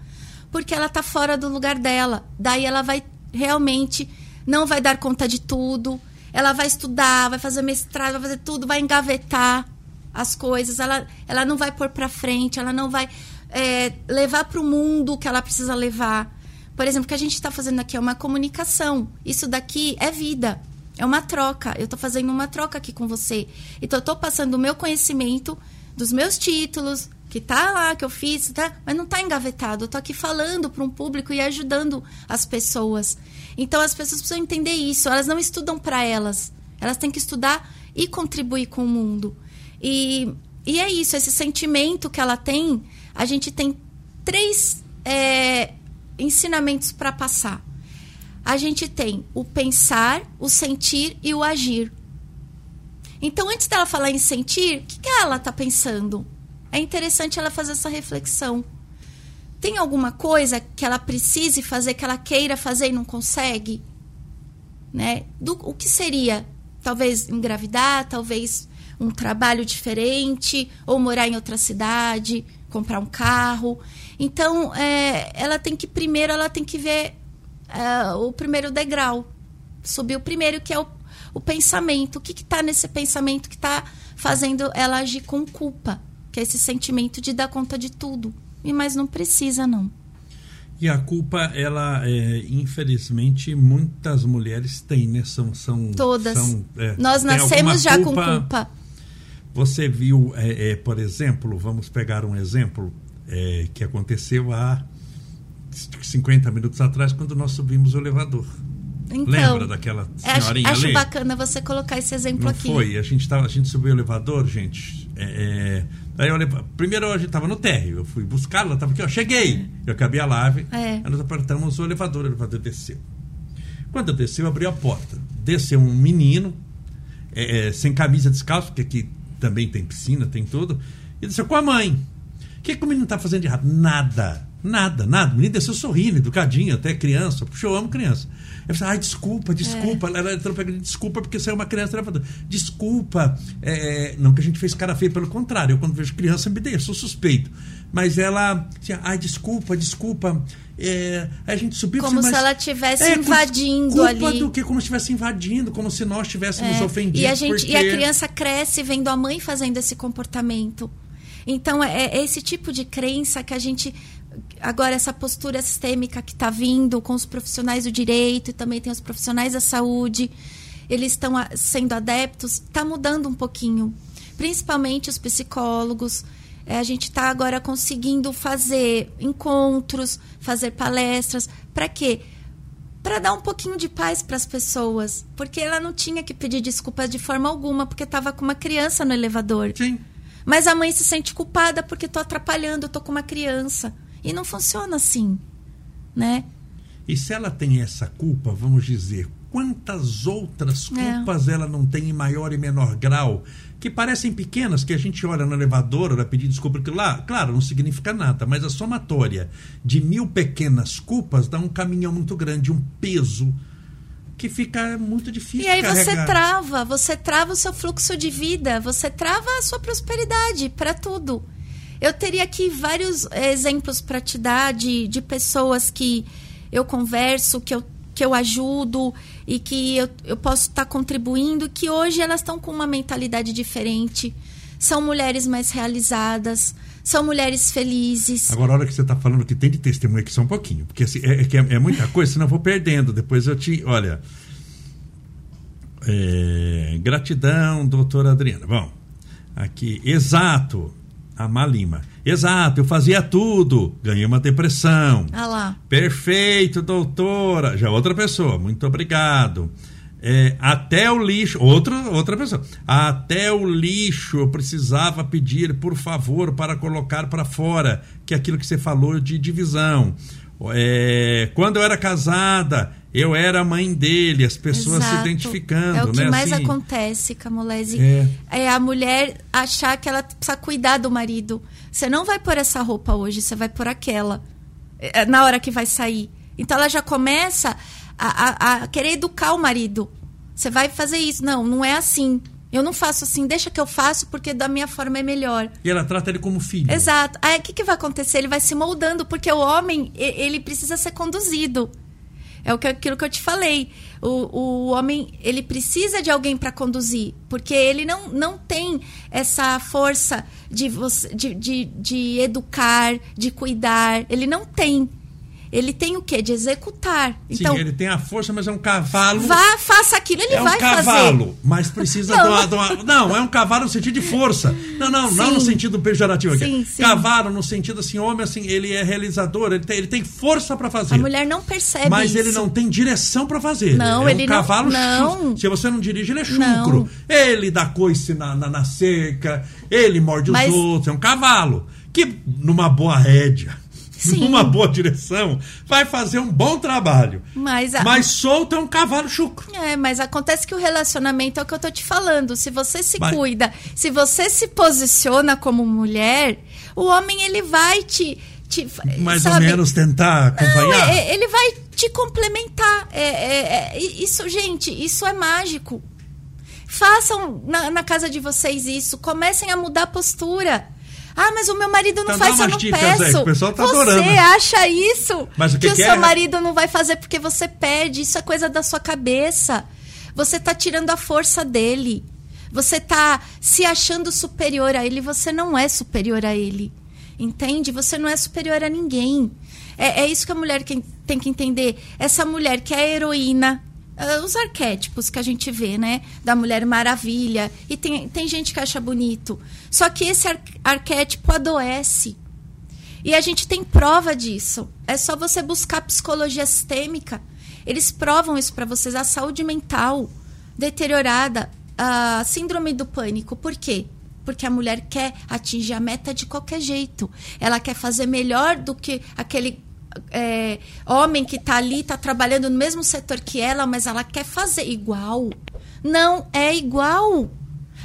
porque ela está fora do lugar dela. Daí ela vai realmente não vai dar conta de tudo. Ela vai estudar, vai fazer mestrado, vai fazer tudo, vai engavetar as coisas. Ela, ela não vai pôr para frente, ela não vai é, levar para o mundo o que ela precisa levar. Por exemplo, o que a gente está fazendo aqui é uma comunicação. Isso daqui é vida. É uma troca. Eu estou fazendo uma troca aqui com você. Então, eu estou passando o meu conhecimento dos meus títulos, que tá lá, que eu fiz, tá? mas não tá engavetado. Eu tô aqui falando para um público e ajudando as pessoas. Então as pessoas precisam entender isso. Elas não estudam para elas. Elas têm que estudar e contribuir com o mundo. E, e é isso, esse sentimento que ela tem, a gente tem três é, ensinamentos para passar. A gente tem o pensar, o sentir e o agir. Então, antes dela falar em sentir, o que, que ela está pensando? É interessante ela fazer essa reflexão. Tem alguma coisa que ela precise fazer, que ela queira fazer e não consegue? Né? Do, o que seria? Talvez engravidar, talvez um trabalho diferente, ou morar em outra cidade, comprar um carro. Então, é, ela tem que, primeiro, ela tem que ver é, o primeiro degrau. Subir o primeiro, que é o, o pensamento. O que está nesse pensamento que está fazendo ela agir com culpa? Que é esse sentimento de dar conta de tudo. E mas não precisa não. E a culpa, ela, é, infelizmente, muitas mulheres têm, né? São, são todas. São, é, Nós nascemos já culpa, com culpa. Você viu, é, é, por exemplo, vamos pegar um exemplo é, que aconteceu há 50 minutos atrás, quando nós subimos o elevador. Então, Lembra daquela senhorinha acho, acho ali? bacana você colocar esse exemplo Não aqui. Foi, a gente, tava, a gente subiu o elevador, gente. É, é Aí eu olhei, primeiro a gente estava no térreo, eu fui buscar, ela estava aqui, ó, cheguei. Eu acabei a live, é. aí nós apertamos o elevador, o elevador desceu. Quando desceu, abriu a porta. Desceu um menino, é, é, sem camisa descalço, porque aqui também tem piscina, tem tudo, e desceu com a mãe. O que, que o menino está fazendo de errado? Nada. Nada, nada. O menino desceu sorrindo, educadinho, até criança. Puxa, eu amo criança. Eu falei, ai, desculpa, desculpa. É. Ela entrou pegando desculpa porque você é uma criança. Ela falou, desculpa. É, não que a gente fez cara feia, pelo contrário. Eu, quando vejo criança, me dei, eu sou suspeito. Mas ela, assim, ai, desculpa, desculpa. É, a gente subiu Como se ela estivesse é, invadindo ali. do que como se estivesse invadindo, como se nós estivéssemos é. ofendidos. E a, gente, porque... e a criança cresce vendo a mãe fazendo esse comportamento. Então, é, é esse tipo de crença que a gente agora essa postura sistêmica que está vindo com os profissionais do direito e também tem os profissionais da saúde, eles estão sendo adeptos, está mudando um pouquinho. Principalmente os psicólogos. É, a gente está agora conseguindo fazer encontros, fazer palestras. Para quê? Para dar um pouquinho de paz para as pessoas. Porque ela não tinha que pedir desculpas de forma alguma, porque estava com uma criança no elevador. Sim. Mas a mãe se sente culpada porque estou atrapalhando, estou com uma criança. E não funciona assim, né? E se ela tem essa culpa, vamos dizer, quantas outras é. culpas é. ela não tem em maior e menor grau, que parecem pequenas, que a gente olha no elevador, ela pedir desculpa, porque lá, claro, não significa nada, mas a somatória de mil pequenas culpas dá um caminhão muito grande, um peso que fica muito difícil. E aí carregar. você trava, você trava o seu fluxo de vida, você trava a sua prosperidade para tudo. Eu teria aqui vários exemplos para te dar de, de pessoas que eu converso, que eu, que eu ajudo e que eu, eu posso estar tá contribuindo, que hoje elas estão com uma mentalidade diferente. São mulheres mais realizadas, são mulheres felizes. Agora, a hora que você está falando que tem de testemunha aqui só um pouquinho, porque assim, é, é, é, muita coisa, senão eu vou perdendo. Depois eu te. Olha. É, gratidão, doutora Adriana. Bom, aqui, exato a Malima. Exato, eu fazia tudo. Ganhei uma depressão. Ah lá. Perfeito, doutora. Já outra pessoa, muito obrigado. É, até o lixo, outra, outra pessoa. Até o lixo eu precisava pedir, por favor, para colocar para fora, que é aquilo que você falou de divisão. É, quando eu era casada, eu era a mãe dele, as pessoas Exato. se identificando. É o que né? mais assim, acontece, Camolese. É. é a mulher achar que ela precisa cuidar do marido. Você não vai pôr essa roupa hoje, você vai pôr aquela. É, na hora que vai sair. Então ela já começa a, a, a querer educar o marido. Você vai fazer isso. Não, não é assim. Eu não faço assim, deixa que eu faço porque da minha forma é melhor. E ela trata ele como filho. Exato. Aí o que, que vai acontecer? Ele vai se moldando, porque o homem, ele precisa ser conduzido. É aquilo que eu te falei. O, o homem, ele precisa de alguém para conduzir, porque ele não, não tem essa força de, de, de, de educar, de cuidar. Ele não tem ele tem o quê? De executar. Então, Sim, ele tem a força, mas é um cavalo. Vá, faça aquilo, ele é vai fazer. É um cavalo, mas precisa não, de, uma, de uma, Não, é um cavalo no sentido de força. Não, não, sim. não no sentido pejorativo aqui. Sim, sim. Cavalo no sentido assim, homem assim, ele é realizador, ele tem, ele tem força para fazer. A mulher não percebe Mas isso. ele não tem direção para fazer. Não, é ele um cavalo não. não. Se você não dirige, ele é chucro. Não. Ele dá coice na, na, na cerca, ele morde mas... os outros, é um cavalo. Que numa boa rédea Sim. numa boa direção, vai fazer um bom trabalho. Mas, a... mas solto é um cavalo chucro. É, mas acontece que o relacionamento é o que eu tô te falando. Se você se vai. cuida, se você se posiciona como mulher, o homem ele vai te. te Mais sabe? ou menos tentar acompanhar. Não, é, ele vai te complementar. É, é, é, isso, gente, isso é mágico. Façam na, na casa de vocês isso. Comecem a mudar a postura. Ah, mas o meu marido não então faz, eu não peço. Aí, o pessoal tá você adorando. acha isso? Mas o que, que, que o seu é? marido não vai fazer porque você pede. Isso é coisa da sua cabeça. Você tá tirando a força dele. Você tá se achando superior a ele. Você não é superior a ele. Entende? Você não é superior a ninguém. É, é isso que a mulher tem que entender. Essa mulher que é heroína, uh, os arquétipos que a gente vê, né? Da Mulher Maravilha. E tem, tem gente que acha bonito. Só que esse ar arquétipo adoece. E a gente tem prova disso. É só você buscar psicologia sistêmica. Eles provam isso para vocês. A saúde mental deteriorada, a síndrome do pânico. Por quê? Porque a mulher quer atingir a meta de qualquer jeito. Ela quer fazer melhor do que aquele é, homem que está ali, está trabalhando no mesmo setor que ela, mas ela quer fazer igual. Não é igual.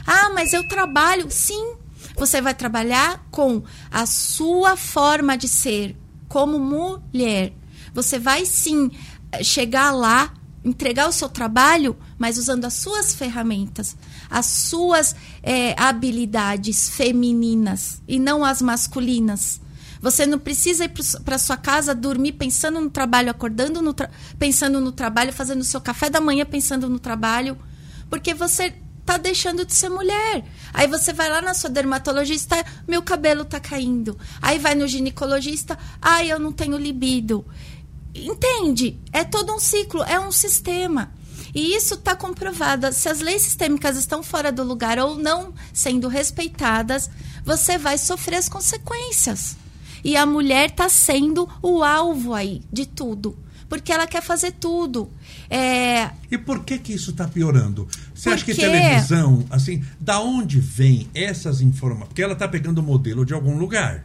Ah, mas eu trabalho. Sim, você vai trabalhar com a sua forma de ser. como mulher. Você vai sim eh, chegar lá, entregar o seu trabalho, mas usando as suas ferramentas, as suas é, habilidades femininas e não as masculinas. Você não precisa ir para sua casa dormir pensando no trabalho, acordando no tra pensando no trabalho, fazendo o seu café da manhã pensando no trabalho, porque você tá deixando de ser mulher. Aí você vai lá na sua dermatologista, meu cabelo tá caindo. Aí vai no ginecologista, ai, eu não tenho libido. Entende? É todo um ciclo, é um sistema. E isso está comprovado. Se as leis sistêmicas estão fora do lugar ou não sendo respeitadas, você vai sofrer as consequências. E a mulher está sendo o alvo aí de tudo. Porque ela quer fazer tudo. É... E por que que isso está piorando? Você porque... acha que televisão, assim, da onde vem essas informações? Porque ela está pegando o modelo de algum lugar.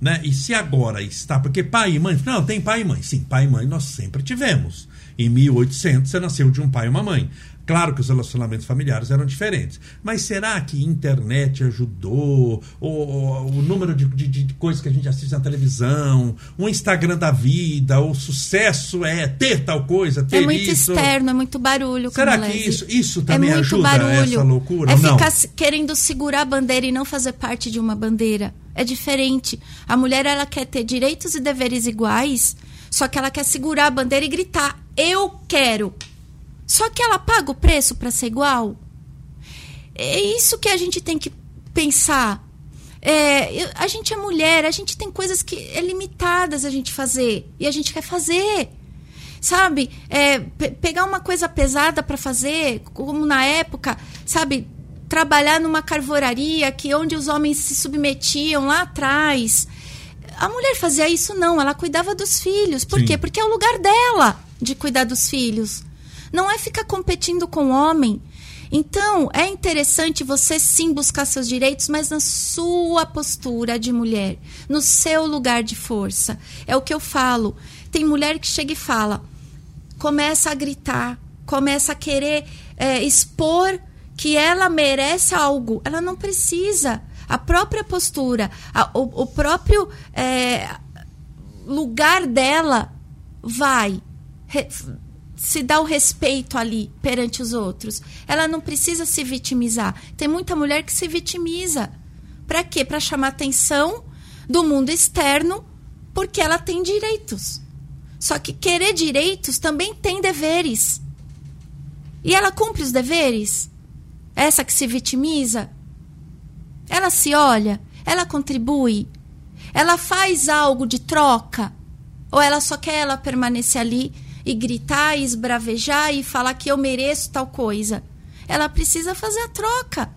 Né? E se agora está, porque pai e mãe, não, tem pai e mãe. Sim, pai e mãe nós sempre tivemos. Em 1800 você nasceu de um pai e uma mãe. Claro que os relacionamentos familiares eram diferentes. Mas será que internet ajudou? O, o, o número de, de, de, coisas que a gente assiste na televisão, o Instagram da vida, o sucesso é ter tal coisa, ter É muito isso. externo, é muito barulho. Será que isso, isso é também é ajuda barulho. essa loucura? É ficar querendo segurar a bandeira e não fazer parte de uma bandeira. É diferente. A mulher ela quer ter direitos e deveres iguais, só que ela quer segurar a bandeira e gritar: "Eu quero". Só que ela paga o preço para ser igual? É isso que a gente tem que pensar. É, a gente é mulher, a gente tem coisas que é limitadas a gente fazer e a gente quer fazer. Sabe? É, pe pegar uma coisa pesada para fazer, como na época, sabe? Trabalhar numa carvoraria que onde os homens se submetiam lá atrás. A mulher fazia isso não, ela cuidava dos filhos. Por Sim. quê? Porque é o lugar dela de cuidar dos filhos. Não é ficar competindo com o homem. Então, é interessante você sim buscar seus direitos, mas na sua postura de mulher, no seu lugar de força. É o que eu falo. Tem mulher que chega e fala, começa a gritar, começa a querer é, expor que ela merece algo. Ela não precisa. A própria postura, a, o, o, próprio é, lugar dela vai se dá o respeito ali perante os outros. Ela não precisa se vitimizar. Tem muita mulher que se vitimiza. Para quê? Para chamar atenção do mundo externo, porque ela tem direitos. Só que querer direitos também tem deveres. E ela cumpre os deveres? Essa que se vitimiza? Ela se olha? Ela contribui? Ela faz algo de troca? Ou ela só quer ela permanecer ali e gritar e esbravejar e falar que eu mereço tal coisa. Ela precisa fazer a troca.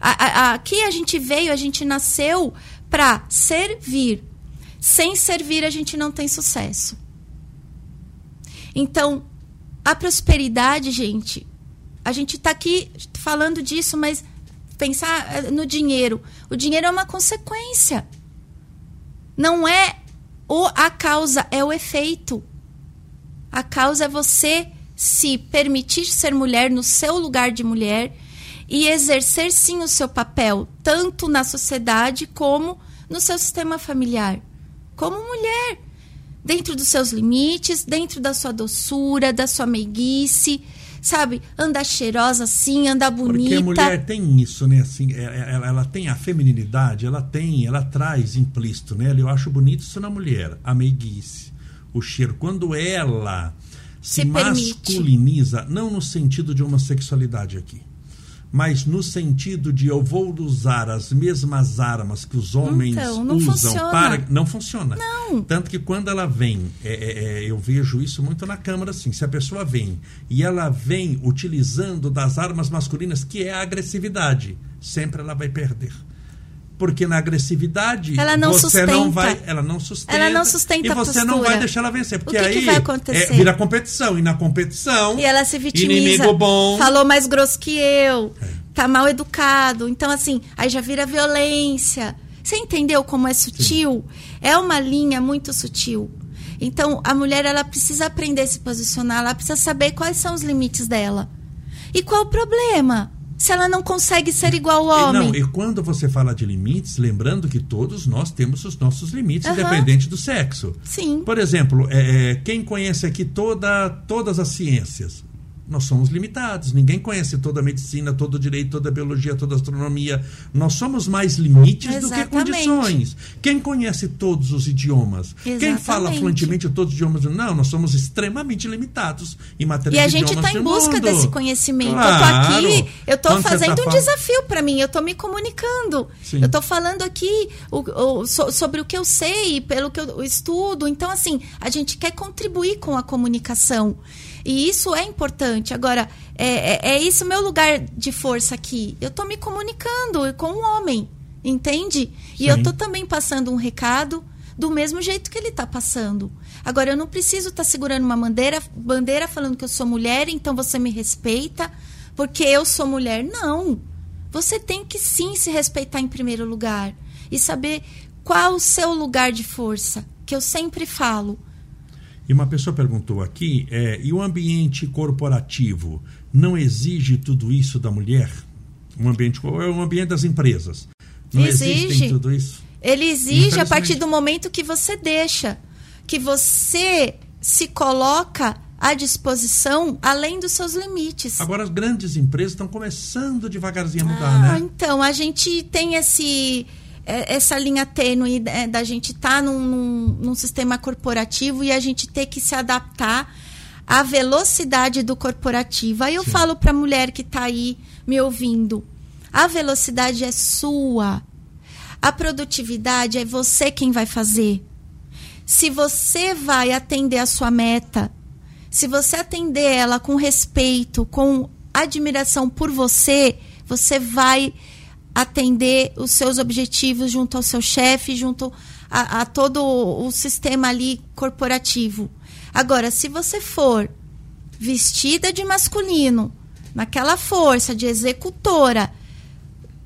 A, a, aqui a gente veio, a gente nasceu para servir. Sem servir, a gente não tem sucesso. Então, a prosperidade, gente, a gente está aqui falando disso, mas pensar eh, no dinheiro. O dinheiro é uma consequência. Não é o, a causa, é o efeito. A causa é você se permitir ser mulher no seu lugar de mulher e exercer sim o seu papel, tanto na sociedade como no seu sistema familiar. Como mulher, dentro dos seus limites, dentro da sua doçura, da sua meiguice, sabe? Andar cheirosa assim, andar bonita. Porque a mulher tem isso, né? Assim, é, é, ela, ela tem a feminilidade, ela tem, ela traz implícito nela. Eu acho bonito isso na mulher, a meiguice o cheiro. Quando ela se, se masculiniza, não no sentido de homossexualidade aqui, mas no sentido de eu vou usar as mesmas armas que os homens então, usam funciona. para. Não funciona. Não. Tanto que quando ela vem, é, é, é, eu vejo isso muito na Câmara, assim. Se a pessoa vem e ela vem utilizando das armas masculinas, que é a agressividade, sempre ela vai perder porque na agressividade ela não você sustenta. não vai, ela não sustenta. Ela não sustenta e você não vai deixar ela vencer, porque o que aí que vai acontecer? É, vira competição e na competição e ela se vitimiza. Inimigo bom. Falou mais grosso que eu. É. Tá mal educado. Então assim, aí já vira violência. Você entendeu como é sutil? Sim. É uma linha muito sutil. Então a mulher ela precisa aprender a se posicionar, ela precisa saber quais são os limites dela. E qual o problema? Se ela não consegue ser igual ao homem? Não, e quando você fala de limites, lembrando que todos nós temos os nossos limites, uhum. independente do sexo. Sim. Por exemplo, é, quem conhece aqui toda, todas as ciências? Nós somos limitados. Ninguém conhece toda a medicina, todo o direito, toda a biologia, toda a astronomia. Nós somos mais limites Exatamente. do que condições. Quem conhece todos os idiomas? Exatamente. Quem fala fluentemente todos os idiomas? Não, nós somos extremamente limitados em matéria de E a gente está em busca mundo. desse conhecimento. Claro. Eu tô aqui, eu estou fazendo tá um desafio para mim, eu estou me comunicando. Sim. Eu estou falando aqui o, o, so, sobre o que eu sei, pelo que eu estudo. Então, assim, a gente quer contribuir com a comunicação. E isso é importante. Agora, é, é, é isso meu lugar de força aqui. Eu estou me comunicando com um homem, entende? E Sim. eu estou também passando um recado do mesmo jeito que ele está passando. Agora, eu não preciso estar tá segurando uma bandeira, bandeira falando que eu sou mulher, então você me respeita, porque eu sou mulher. Não. Você tem que sim se respeitar em primeiro lugar e saber qual o seu lugar de força, que eu sempre falo. E uma pessoa perguntou aqui, é, e o ambiente corporativo não exige tudo isso da mulher? Um ambiente, é o ambiente das empresas. Não exige tudo isso? Ele exige a partir do momento que você deixa, que você se coloca à disposição além dos seus limites. Agora as grandes empresas estão começando devagarzinho a mudar, ah, né? Então, a gente tem esse essa linha tênue é, da gente estar tá num, num, num, sistema corporativo e a gente ter que se adaptar à velocidade do corporativo. Aí eu Sim. falo para a mulher que está aí me ouvindo: a velocidade é sua. A produtividade é você quem vai fazer. Se você vai atender a sua meta, se você atender ela com respeito, com admiração por você, você vai atender os seus objetivos junto ao seu chefe, junto a, a, todo o sistema ali corporativo. Agora, se você for vestida de masculino, naquela força de executora,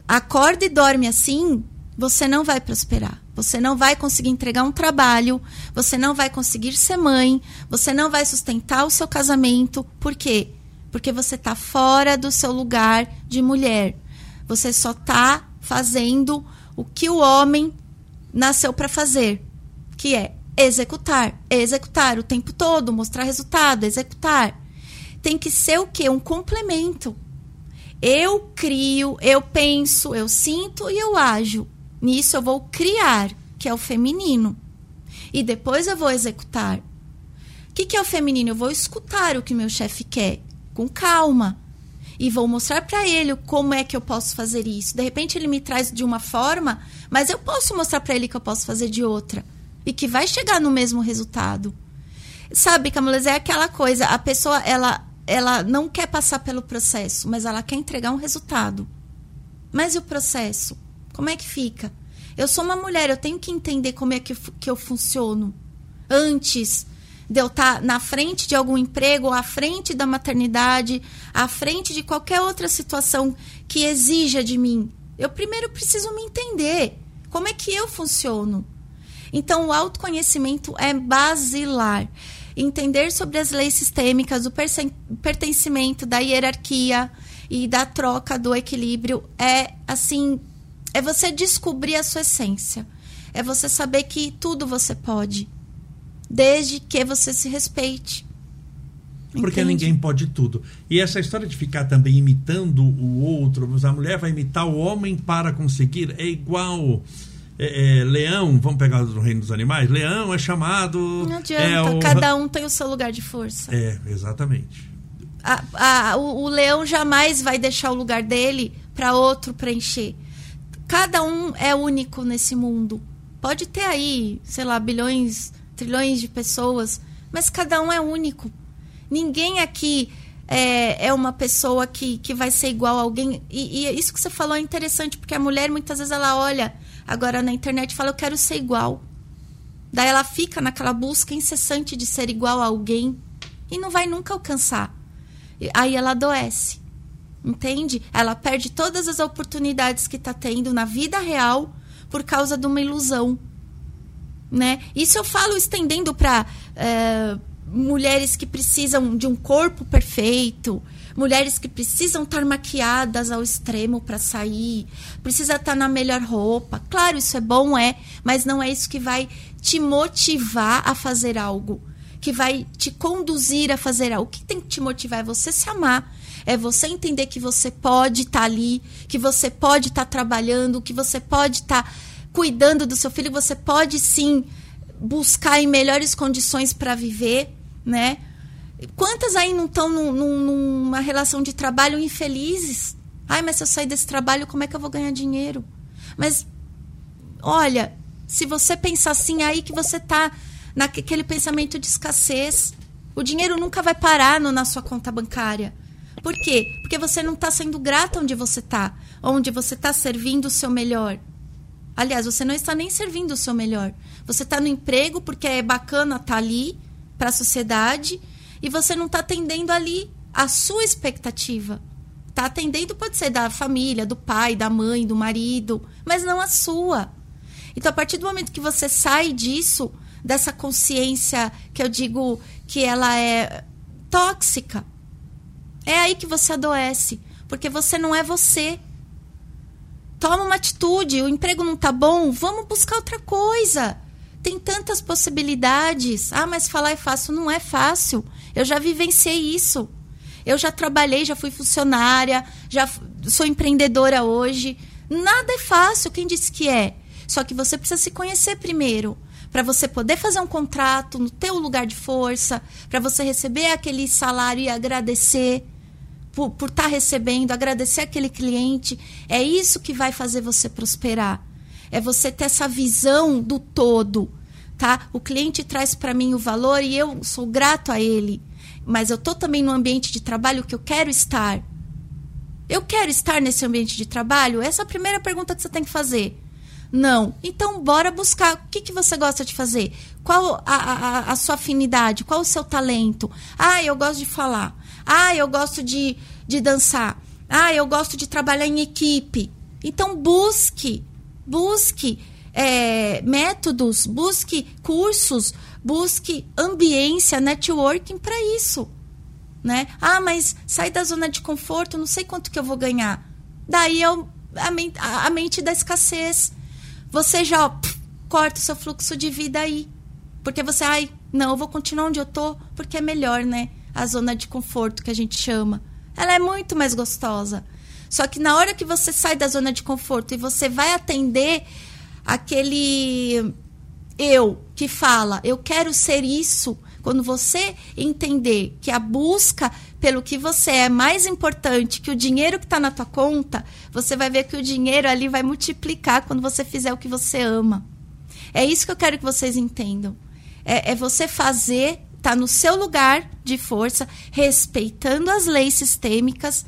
acorda e dorme assim, você não vai prosperar. Você não vai conseguir entregar um trabalho, você não vai conseguir ser mãe, você não vai sustentar o seu casamento. Por quê? Porque você está fora do seu lugar de mulher. Você só está fazendo o que o homem nasceu para fazer, que é executar, executar o tempo todo, mostrar resultado, executar. Tem que ser o quê? Um complemento. Eu crio, eu penso, eu sinto e eu ajo. Nisso eu vou criar, que é o feminino. E depois eu vou executar. O que, que é o feminino? Eu vou escutar o que meu chefe quer, com calma e vou mostrar para ele como é que eu posso fazer isso. De repente ele me traz de uma forma, mas eu posso mostrar para ele que eu posso fazer de outra e que vai chegar no mesmo resultado. Sabe, Camila, é aquela coisa, a pessoa ela ela não quer passar pelo processo, mas ela quer entregar um resultado. Mas e o processo? Como é que fica? Eu sou uma mulher, eu tenho que entender como é que, que eu funciono antes de eu estar tá na frente de algum emprego, à frente da maternidade, à frente de qualquer outra situação que exija de mim. Eu primeiro preciso me entender. Como é que eu funciono? Então, o autoconhecimento é basilar. Entender sobre as leis sistêmicas, o pertencimento, da hierarquia e da troca do equilíbrio é assim, é você descobrir a sua essência. É você saber que tudo você pode desde que você se respeite. Porque Entende? ninguém pode tudo. E essa história de ficar também imitando o outro, a mulher vai imitar o homem para conseguir, é igual. É, é, leão, vamos pegar do reino dos animais, leão é chamado. Não adianta, é o... cada um tem o seu lugar de força. É, exatamente. A, a, o, o leão jamais vai deixar o lugar dele para outro preencher. Cada um é único nesse mundo. Pode ter aí, sei lá, bilhões trilhões de pessoas, mas cada um é único. Ninguém aqui é, é uma pessoa que, que vai ser igual a alguém. E, e isso que você falou é interessante, porque a mulher muitas vezes ela olha agora na internet e fala: Eu quero ser igual. Daí ela fica naquela busca incessante de ser igual a alguém e não vai nunca alcançar. Aí ela adoece. Entende? Ela perde todas as oportunidades que está tendo na vida real por causa de uma ilusão né? Isso eu falo estendendo para é, mulheres que precisam de um corpo perfeito, mulheres que precisam estar maquiadas ao extremo para sair, precisa estar na melhor roupa. Claro, isso é bom, é, mas não é isso que vai te motivar a fazer algo, que vai te conduzir a fazer algo. O que tem que te motivar é você se amar, é você entender que você pode estar ali, que você pode estar trabalhando, que você pode estar cuidando do seu filho, você pode sim buscar em melhores condições para viver, né? Quantas aí não estão num, num, numa relação de trabalho infelizes? Ai, mas se eu sair desse trabalho, como é que eu vou ganhar dinheiro? Mas, olha, se você pensar assim, é aí que você está naquele pensamento de escassez. O dinheiro nunca vai parar no, na sua conta bancária. Por quê? Porque você não está sendo grata onde você está, onde você está servindo o seu melhor. Aliás, você não está nem servindo o seu melhor. Você está no emprego porque é bacana estar tá ali para a sociedade e você não está atendendo ali a sua expectativa. Está atendendo, pode ser da família, do pai, da mãe, do marido, mas não a sua. Então, a partir do momento que você sai disso, dessa consciência que eu digo que ela é tóxica, é aí que você adoece, porque você não é você. Toma uma atitude, o emprego não tá bom, vamos buscar outra coisa. Tem tantas possibilidades. Ah, mas falar é fácil. Não é fácil. Eu já vivenciei isso. Eu já trabalhei, já fui funcionária, já sou empreendedora hoje. Nada é fácil, quem disse que é? Só que você precisa se conhecer primeiro, para você poder fazer um contrato no teu lugar de força, para você receber aquele salário e agradecer por estar tá recebendo, agradecer aquele cliente. É isso que vai fazer você prosperar. É você ter essa visão do todo, tá? O cliente traz para mim o valor e eu sou grato a ele. Mas eu tô também no ambiente de trabalho que eu quero estar. Eu quero estar nesse ambiente de trabalho? Essa é a primeira pergunta que você tem que fazer. Não. Então, bora buscar. O que, que você gosta de fazer? Qual a, a, a sua afinidade? Qual o seu talento? Ah, eu gosto de falar. Ah, eu gosto de, de dançar. Ah, eu gosto de trabalhar em equipe. Então, busque, busque é, métodos, busque cursos, busque ambiência, networking para isso. Né? Ah, mas sai da zona de conforto, não sei quanto que eu vou ganhar. Daí é a, mente, a mente da escassez. Você já pff, corta o seu fluxo de vida aí. Porque você, ai, não, eu vou continuar onde eu tô, porque é melhor, né? A zona de conforto que a gente chama. Ela é muito mais gostosa. Só que na hora que você sai da zona de conforto e você vai atender aquele eu que fala, eu quero ser isso, quando você entender que a busca pelo que você é mais importante que o dinheiro que está na tua conta, você vai ver que o dinheiro ali vai multiplicar quando você fizer o que você ama. É isso que eu quero que vocês entendam. É, é você fazer está no seu lugar de força, respeitando as leis sistêmicas,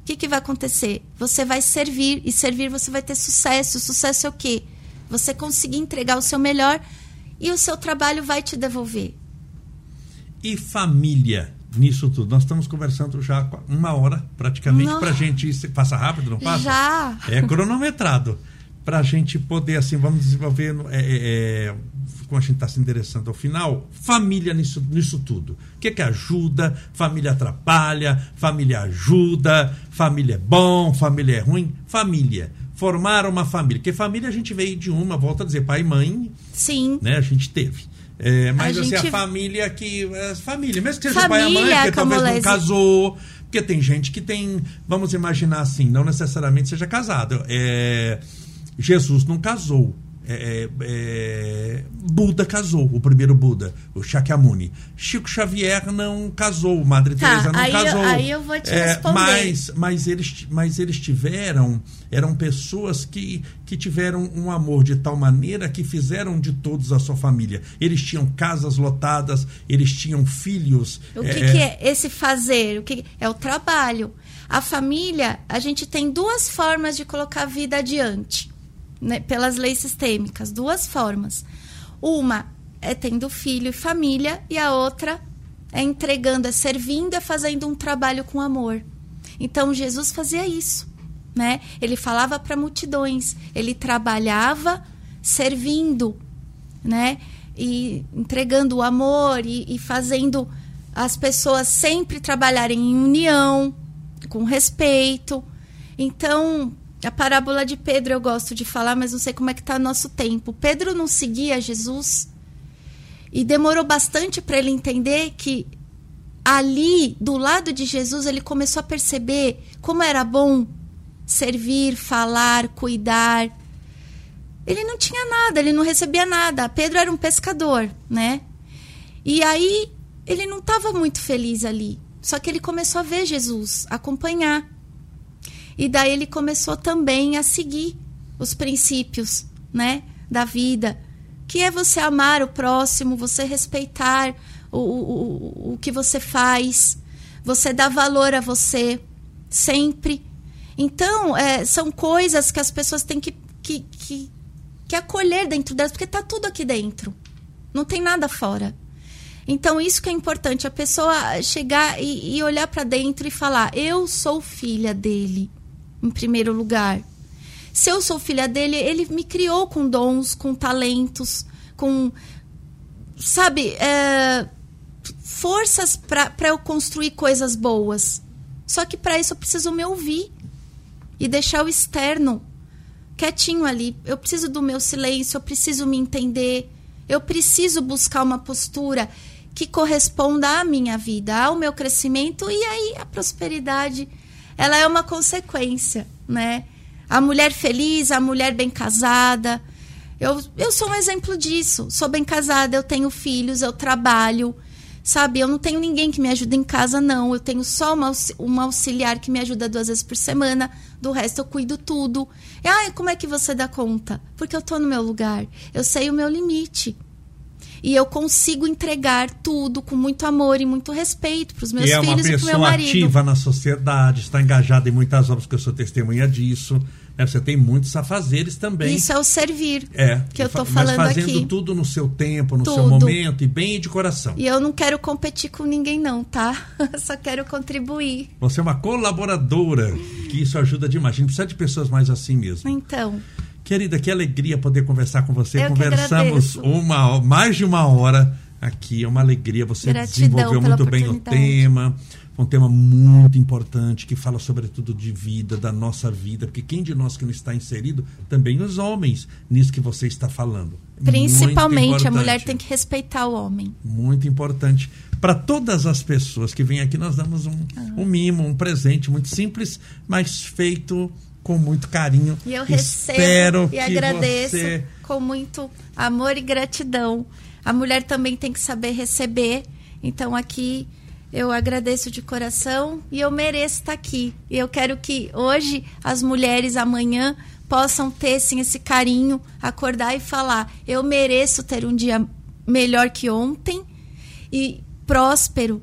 o que, que vai acontecer? Você vai servir, e servir você vai ter sucesso. Sucesso é o quê? Você conseguir entregar o seu melhor e o seu trabalho vai te devolver. E família nisso tudo? Nós estamos conversando já uma hora praticamente para a gente. Passa rápido, não passa? Já. É cronometrado. Para a gente poder, assim, vamos desenvolver. É, é, é como a gente está se endereçando ao final, família nisso, nisso tudo. O que, que ajuda? Família atrapalha, família ajuda, família é bom, família é ruim. Família. Formar uma família. Porque família a gente veio de uma, volta a dizer, pai e mãe. Sim. Né, a gente teve. É, mas a assim, gente... a família que. A família, mesmo que seja família, pai e mãe, que talvez não casou. Porque tem gente que tem. Vamos imaginar assim, não necessariamente seja casado. É, Jesus não casou. É, é, é, Buda casou, o primeiro Buda, o Shakyamuni. Chico Xavier não casou, Madre tá, Teresa não aí casou. Eu, aí eu vou te é, responder. Mas, mas, eles, mas eles tiveram, eram pessoas que, que tiveram um amor de tal maneira que fizeram de todos a sua família. Eles tinham casas lotadas, eles tinham filhos. O que é, que é esse fazer? O que é o trabalho? A família, a gente tem duas formas de colocar a vida adiante né, pelas leis sistêmicas, duas formas. Uma é tendo filho e família, e a outra é entregando, é servindo, é fazendo um trabalho com amor. Então Jesus fazia isso, né? Ele falava para multidões, ele trabalhava servindo, né? E entregando o amor e, e fazendo as pessoas sempre trabalharem em união, com respeito. Então, a parábola de Pedro eu gosto de falar, mas não sei como é que está nosso tempo. Pedro não seguia Jesus e demorou bastante para ele entender que ali, do lado de Jesus, ele começou a perceber como era bom servir, falar, cuidar. Ele não tinha nada, ele não recebia nada. Pedro era um pescador, né? E aí ele não estava muito feliz ali. Só que ele começou a ver Jesus, acompanhar. E daí ele começou também a seguir os princípios, né, da vida, que é você amar o próximo, você respeitar o, o, o que você faz, você dar valor a você sempre. Então, é, são coisas que as pessoas têm que, que, que, que acolher dentro delas, porque está tudo aqui dentro. Não tem nada fora. Então, isso que é importante, a pessoa chegar e, e olhar para dentro e falar: eu sou filha dele, em primeiro lugar. Se eu sou filha dele, ele me criou com dons, com talentos, com. Sabe, é, forças para eu construir coisas boas. Só que para isso eu preciso me ouvir e deixar o externo quietinho ali. Eu preciso do meu silêncio, eu preciso me entender, eu preciso buscar uma postura que corresponda à minha vida, ao meu crescimento e aí a prosperidade, ela é uma consequência, né? A mulher feliz, a mulher bem casada. Eu, eu sou um exemplo disso. Sou bem casada, eu tenho filhos, eu trabalho, sabe? Eu não tenho ninguém que me ajude em casa, não. Eu tenho só uma, uma auxiliar que me ajuda duas vezes por semana. Do resto, eu cuido tudo. E, ah, como é que você dá conta? Porque eu tô no meu lugar. Eu sei o meu limite e eu consigo entregar tudo com muito amor e muito respeito para os meus e é filhos e para o meu marido. ativa na sociedade, está engajada em muitas obras, que eu sou testemunha disso. Né? Você tem muitos afazeres também. Isso é o servir. É. Que eu estou falando mas fazendo aqui. tudo no seu tempo, no tudo. seu momento e bem de coração. E eu não quero competir com ninguém não, tá? Só quero contribuir. Você é uma colaboradora, que isso ajuda demais. A gente precisa de pessoas mais assim mesmo. Então. Querida, que alegria poder conversar com você. Eu Conversamos uma, mais de uma hora aqui. É uma alegria. Você Gratidão desenvolveu muito bem o tema. um tema muito importante que fala sobretudo de vida, da nossa vida, porque quem de nós que não está inserido, também os homens, nisso que você está falando. Principalmente a mulher tem que respeitar o homem. Muito importante. Para todas as pessoas que vêm aqui, nós damos um, ah. um mimo, um presente muito simples, mas feito com muito carinho. E eu recebo Espero e agradeço você... com muito amor e gratidão. A mulher também tem que saber receber. Então aqui eu agradeço de coração e eu mereço estar aqui. E eu quero que hoje as mulheres amanhã possam ter sim, esse carinho, acordar e falar: eu mereço ter um dia melhor que ontem e próspero,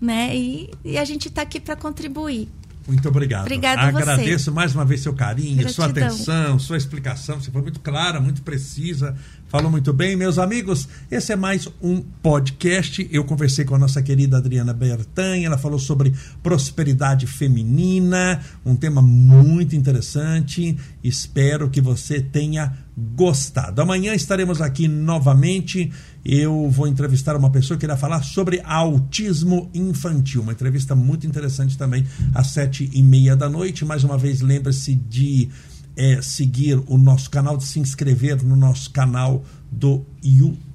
né? E, e a gente está aqui para contribuir. Muito obrigado. Obrigada Agradeço mais uma vez seu carinho, Gratidão. sua atenção, sua explicação. Você foi muito clara, muito precisa. Falou muito bem, meus amigos. Esse é mais um podcast. Eu conversei com a nossa querida Adriana Bertanha. Ela falou sobre prosperidade feminina, um tema muito interessante. Espero que você tenha gostado. Amanhã estaremos aqui novamente. Eu vou entrevistar uma pessoa que irá falar sobre autismo infantil. Uma entrevista muito interessante também às sete e meia da noite. Mais uma vez, lembre-se de é, seguir o nosso canal, de se inscrever no nosso canal do YouTube.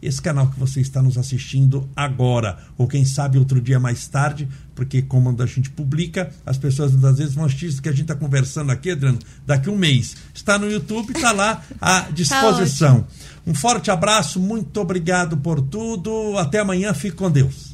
Esse canal que você está nos assistindo agora, ou quem sabe outro dia mais tarde, porque como a gente publica, as pessoas às vezes vão assistir que a gente está conversando aqui, Adriano, daqui a um mês. Está no YouTube, está lá à tá disposição. um forte abraço, muito obrigado por tudo. Até amanhã, fique com Deus.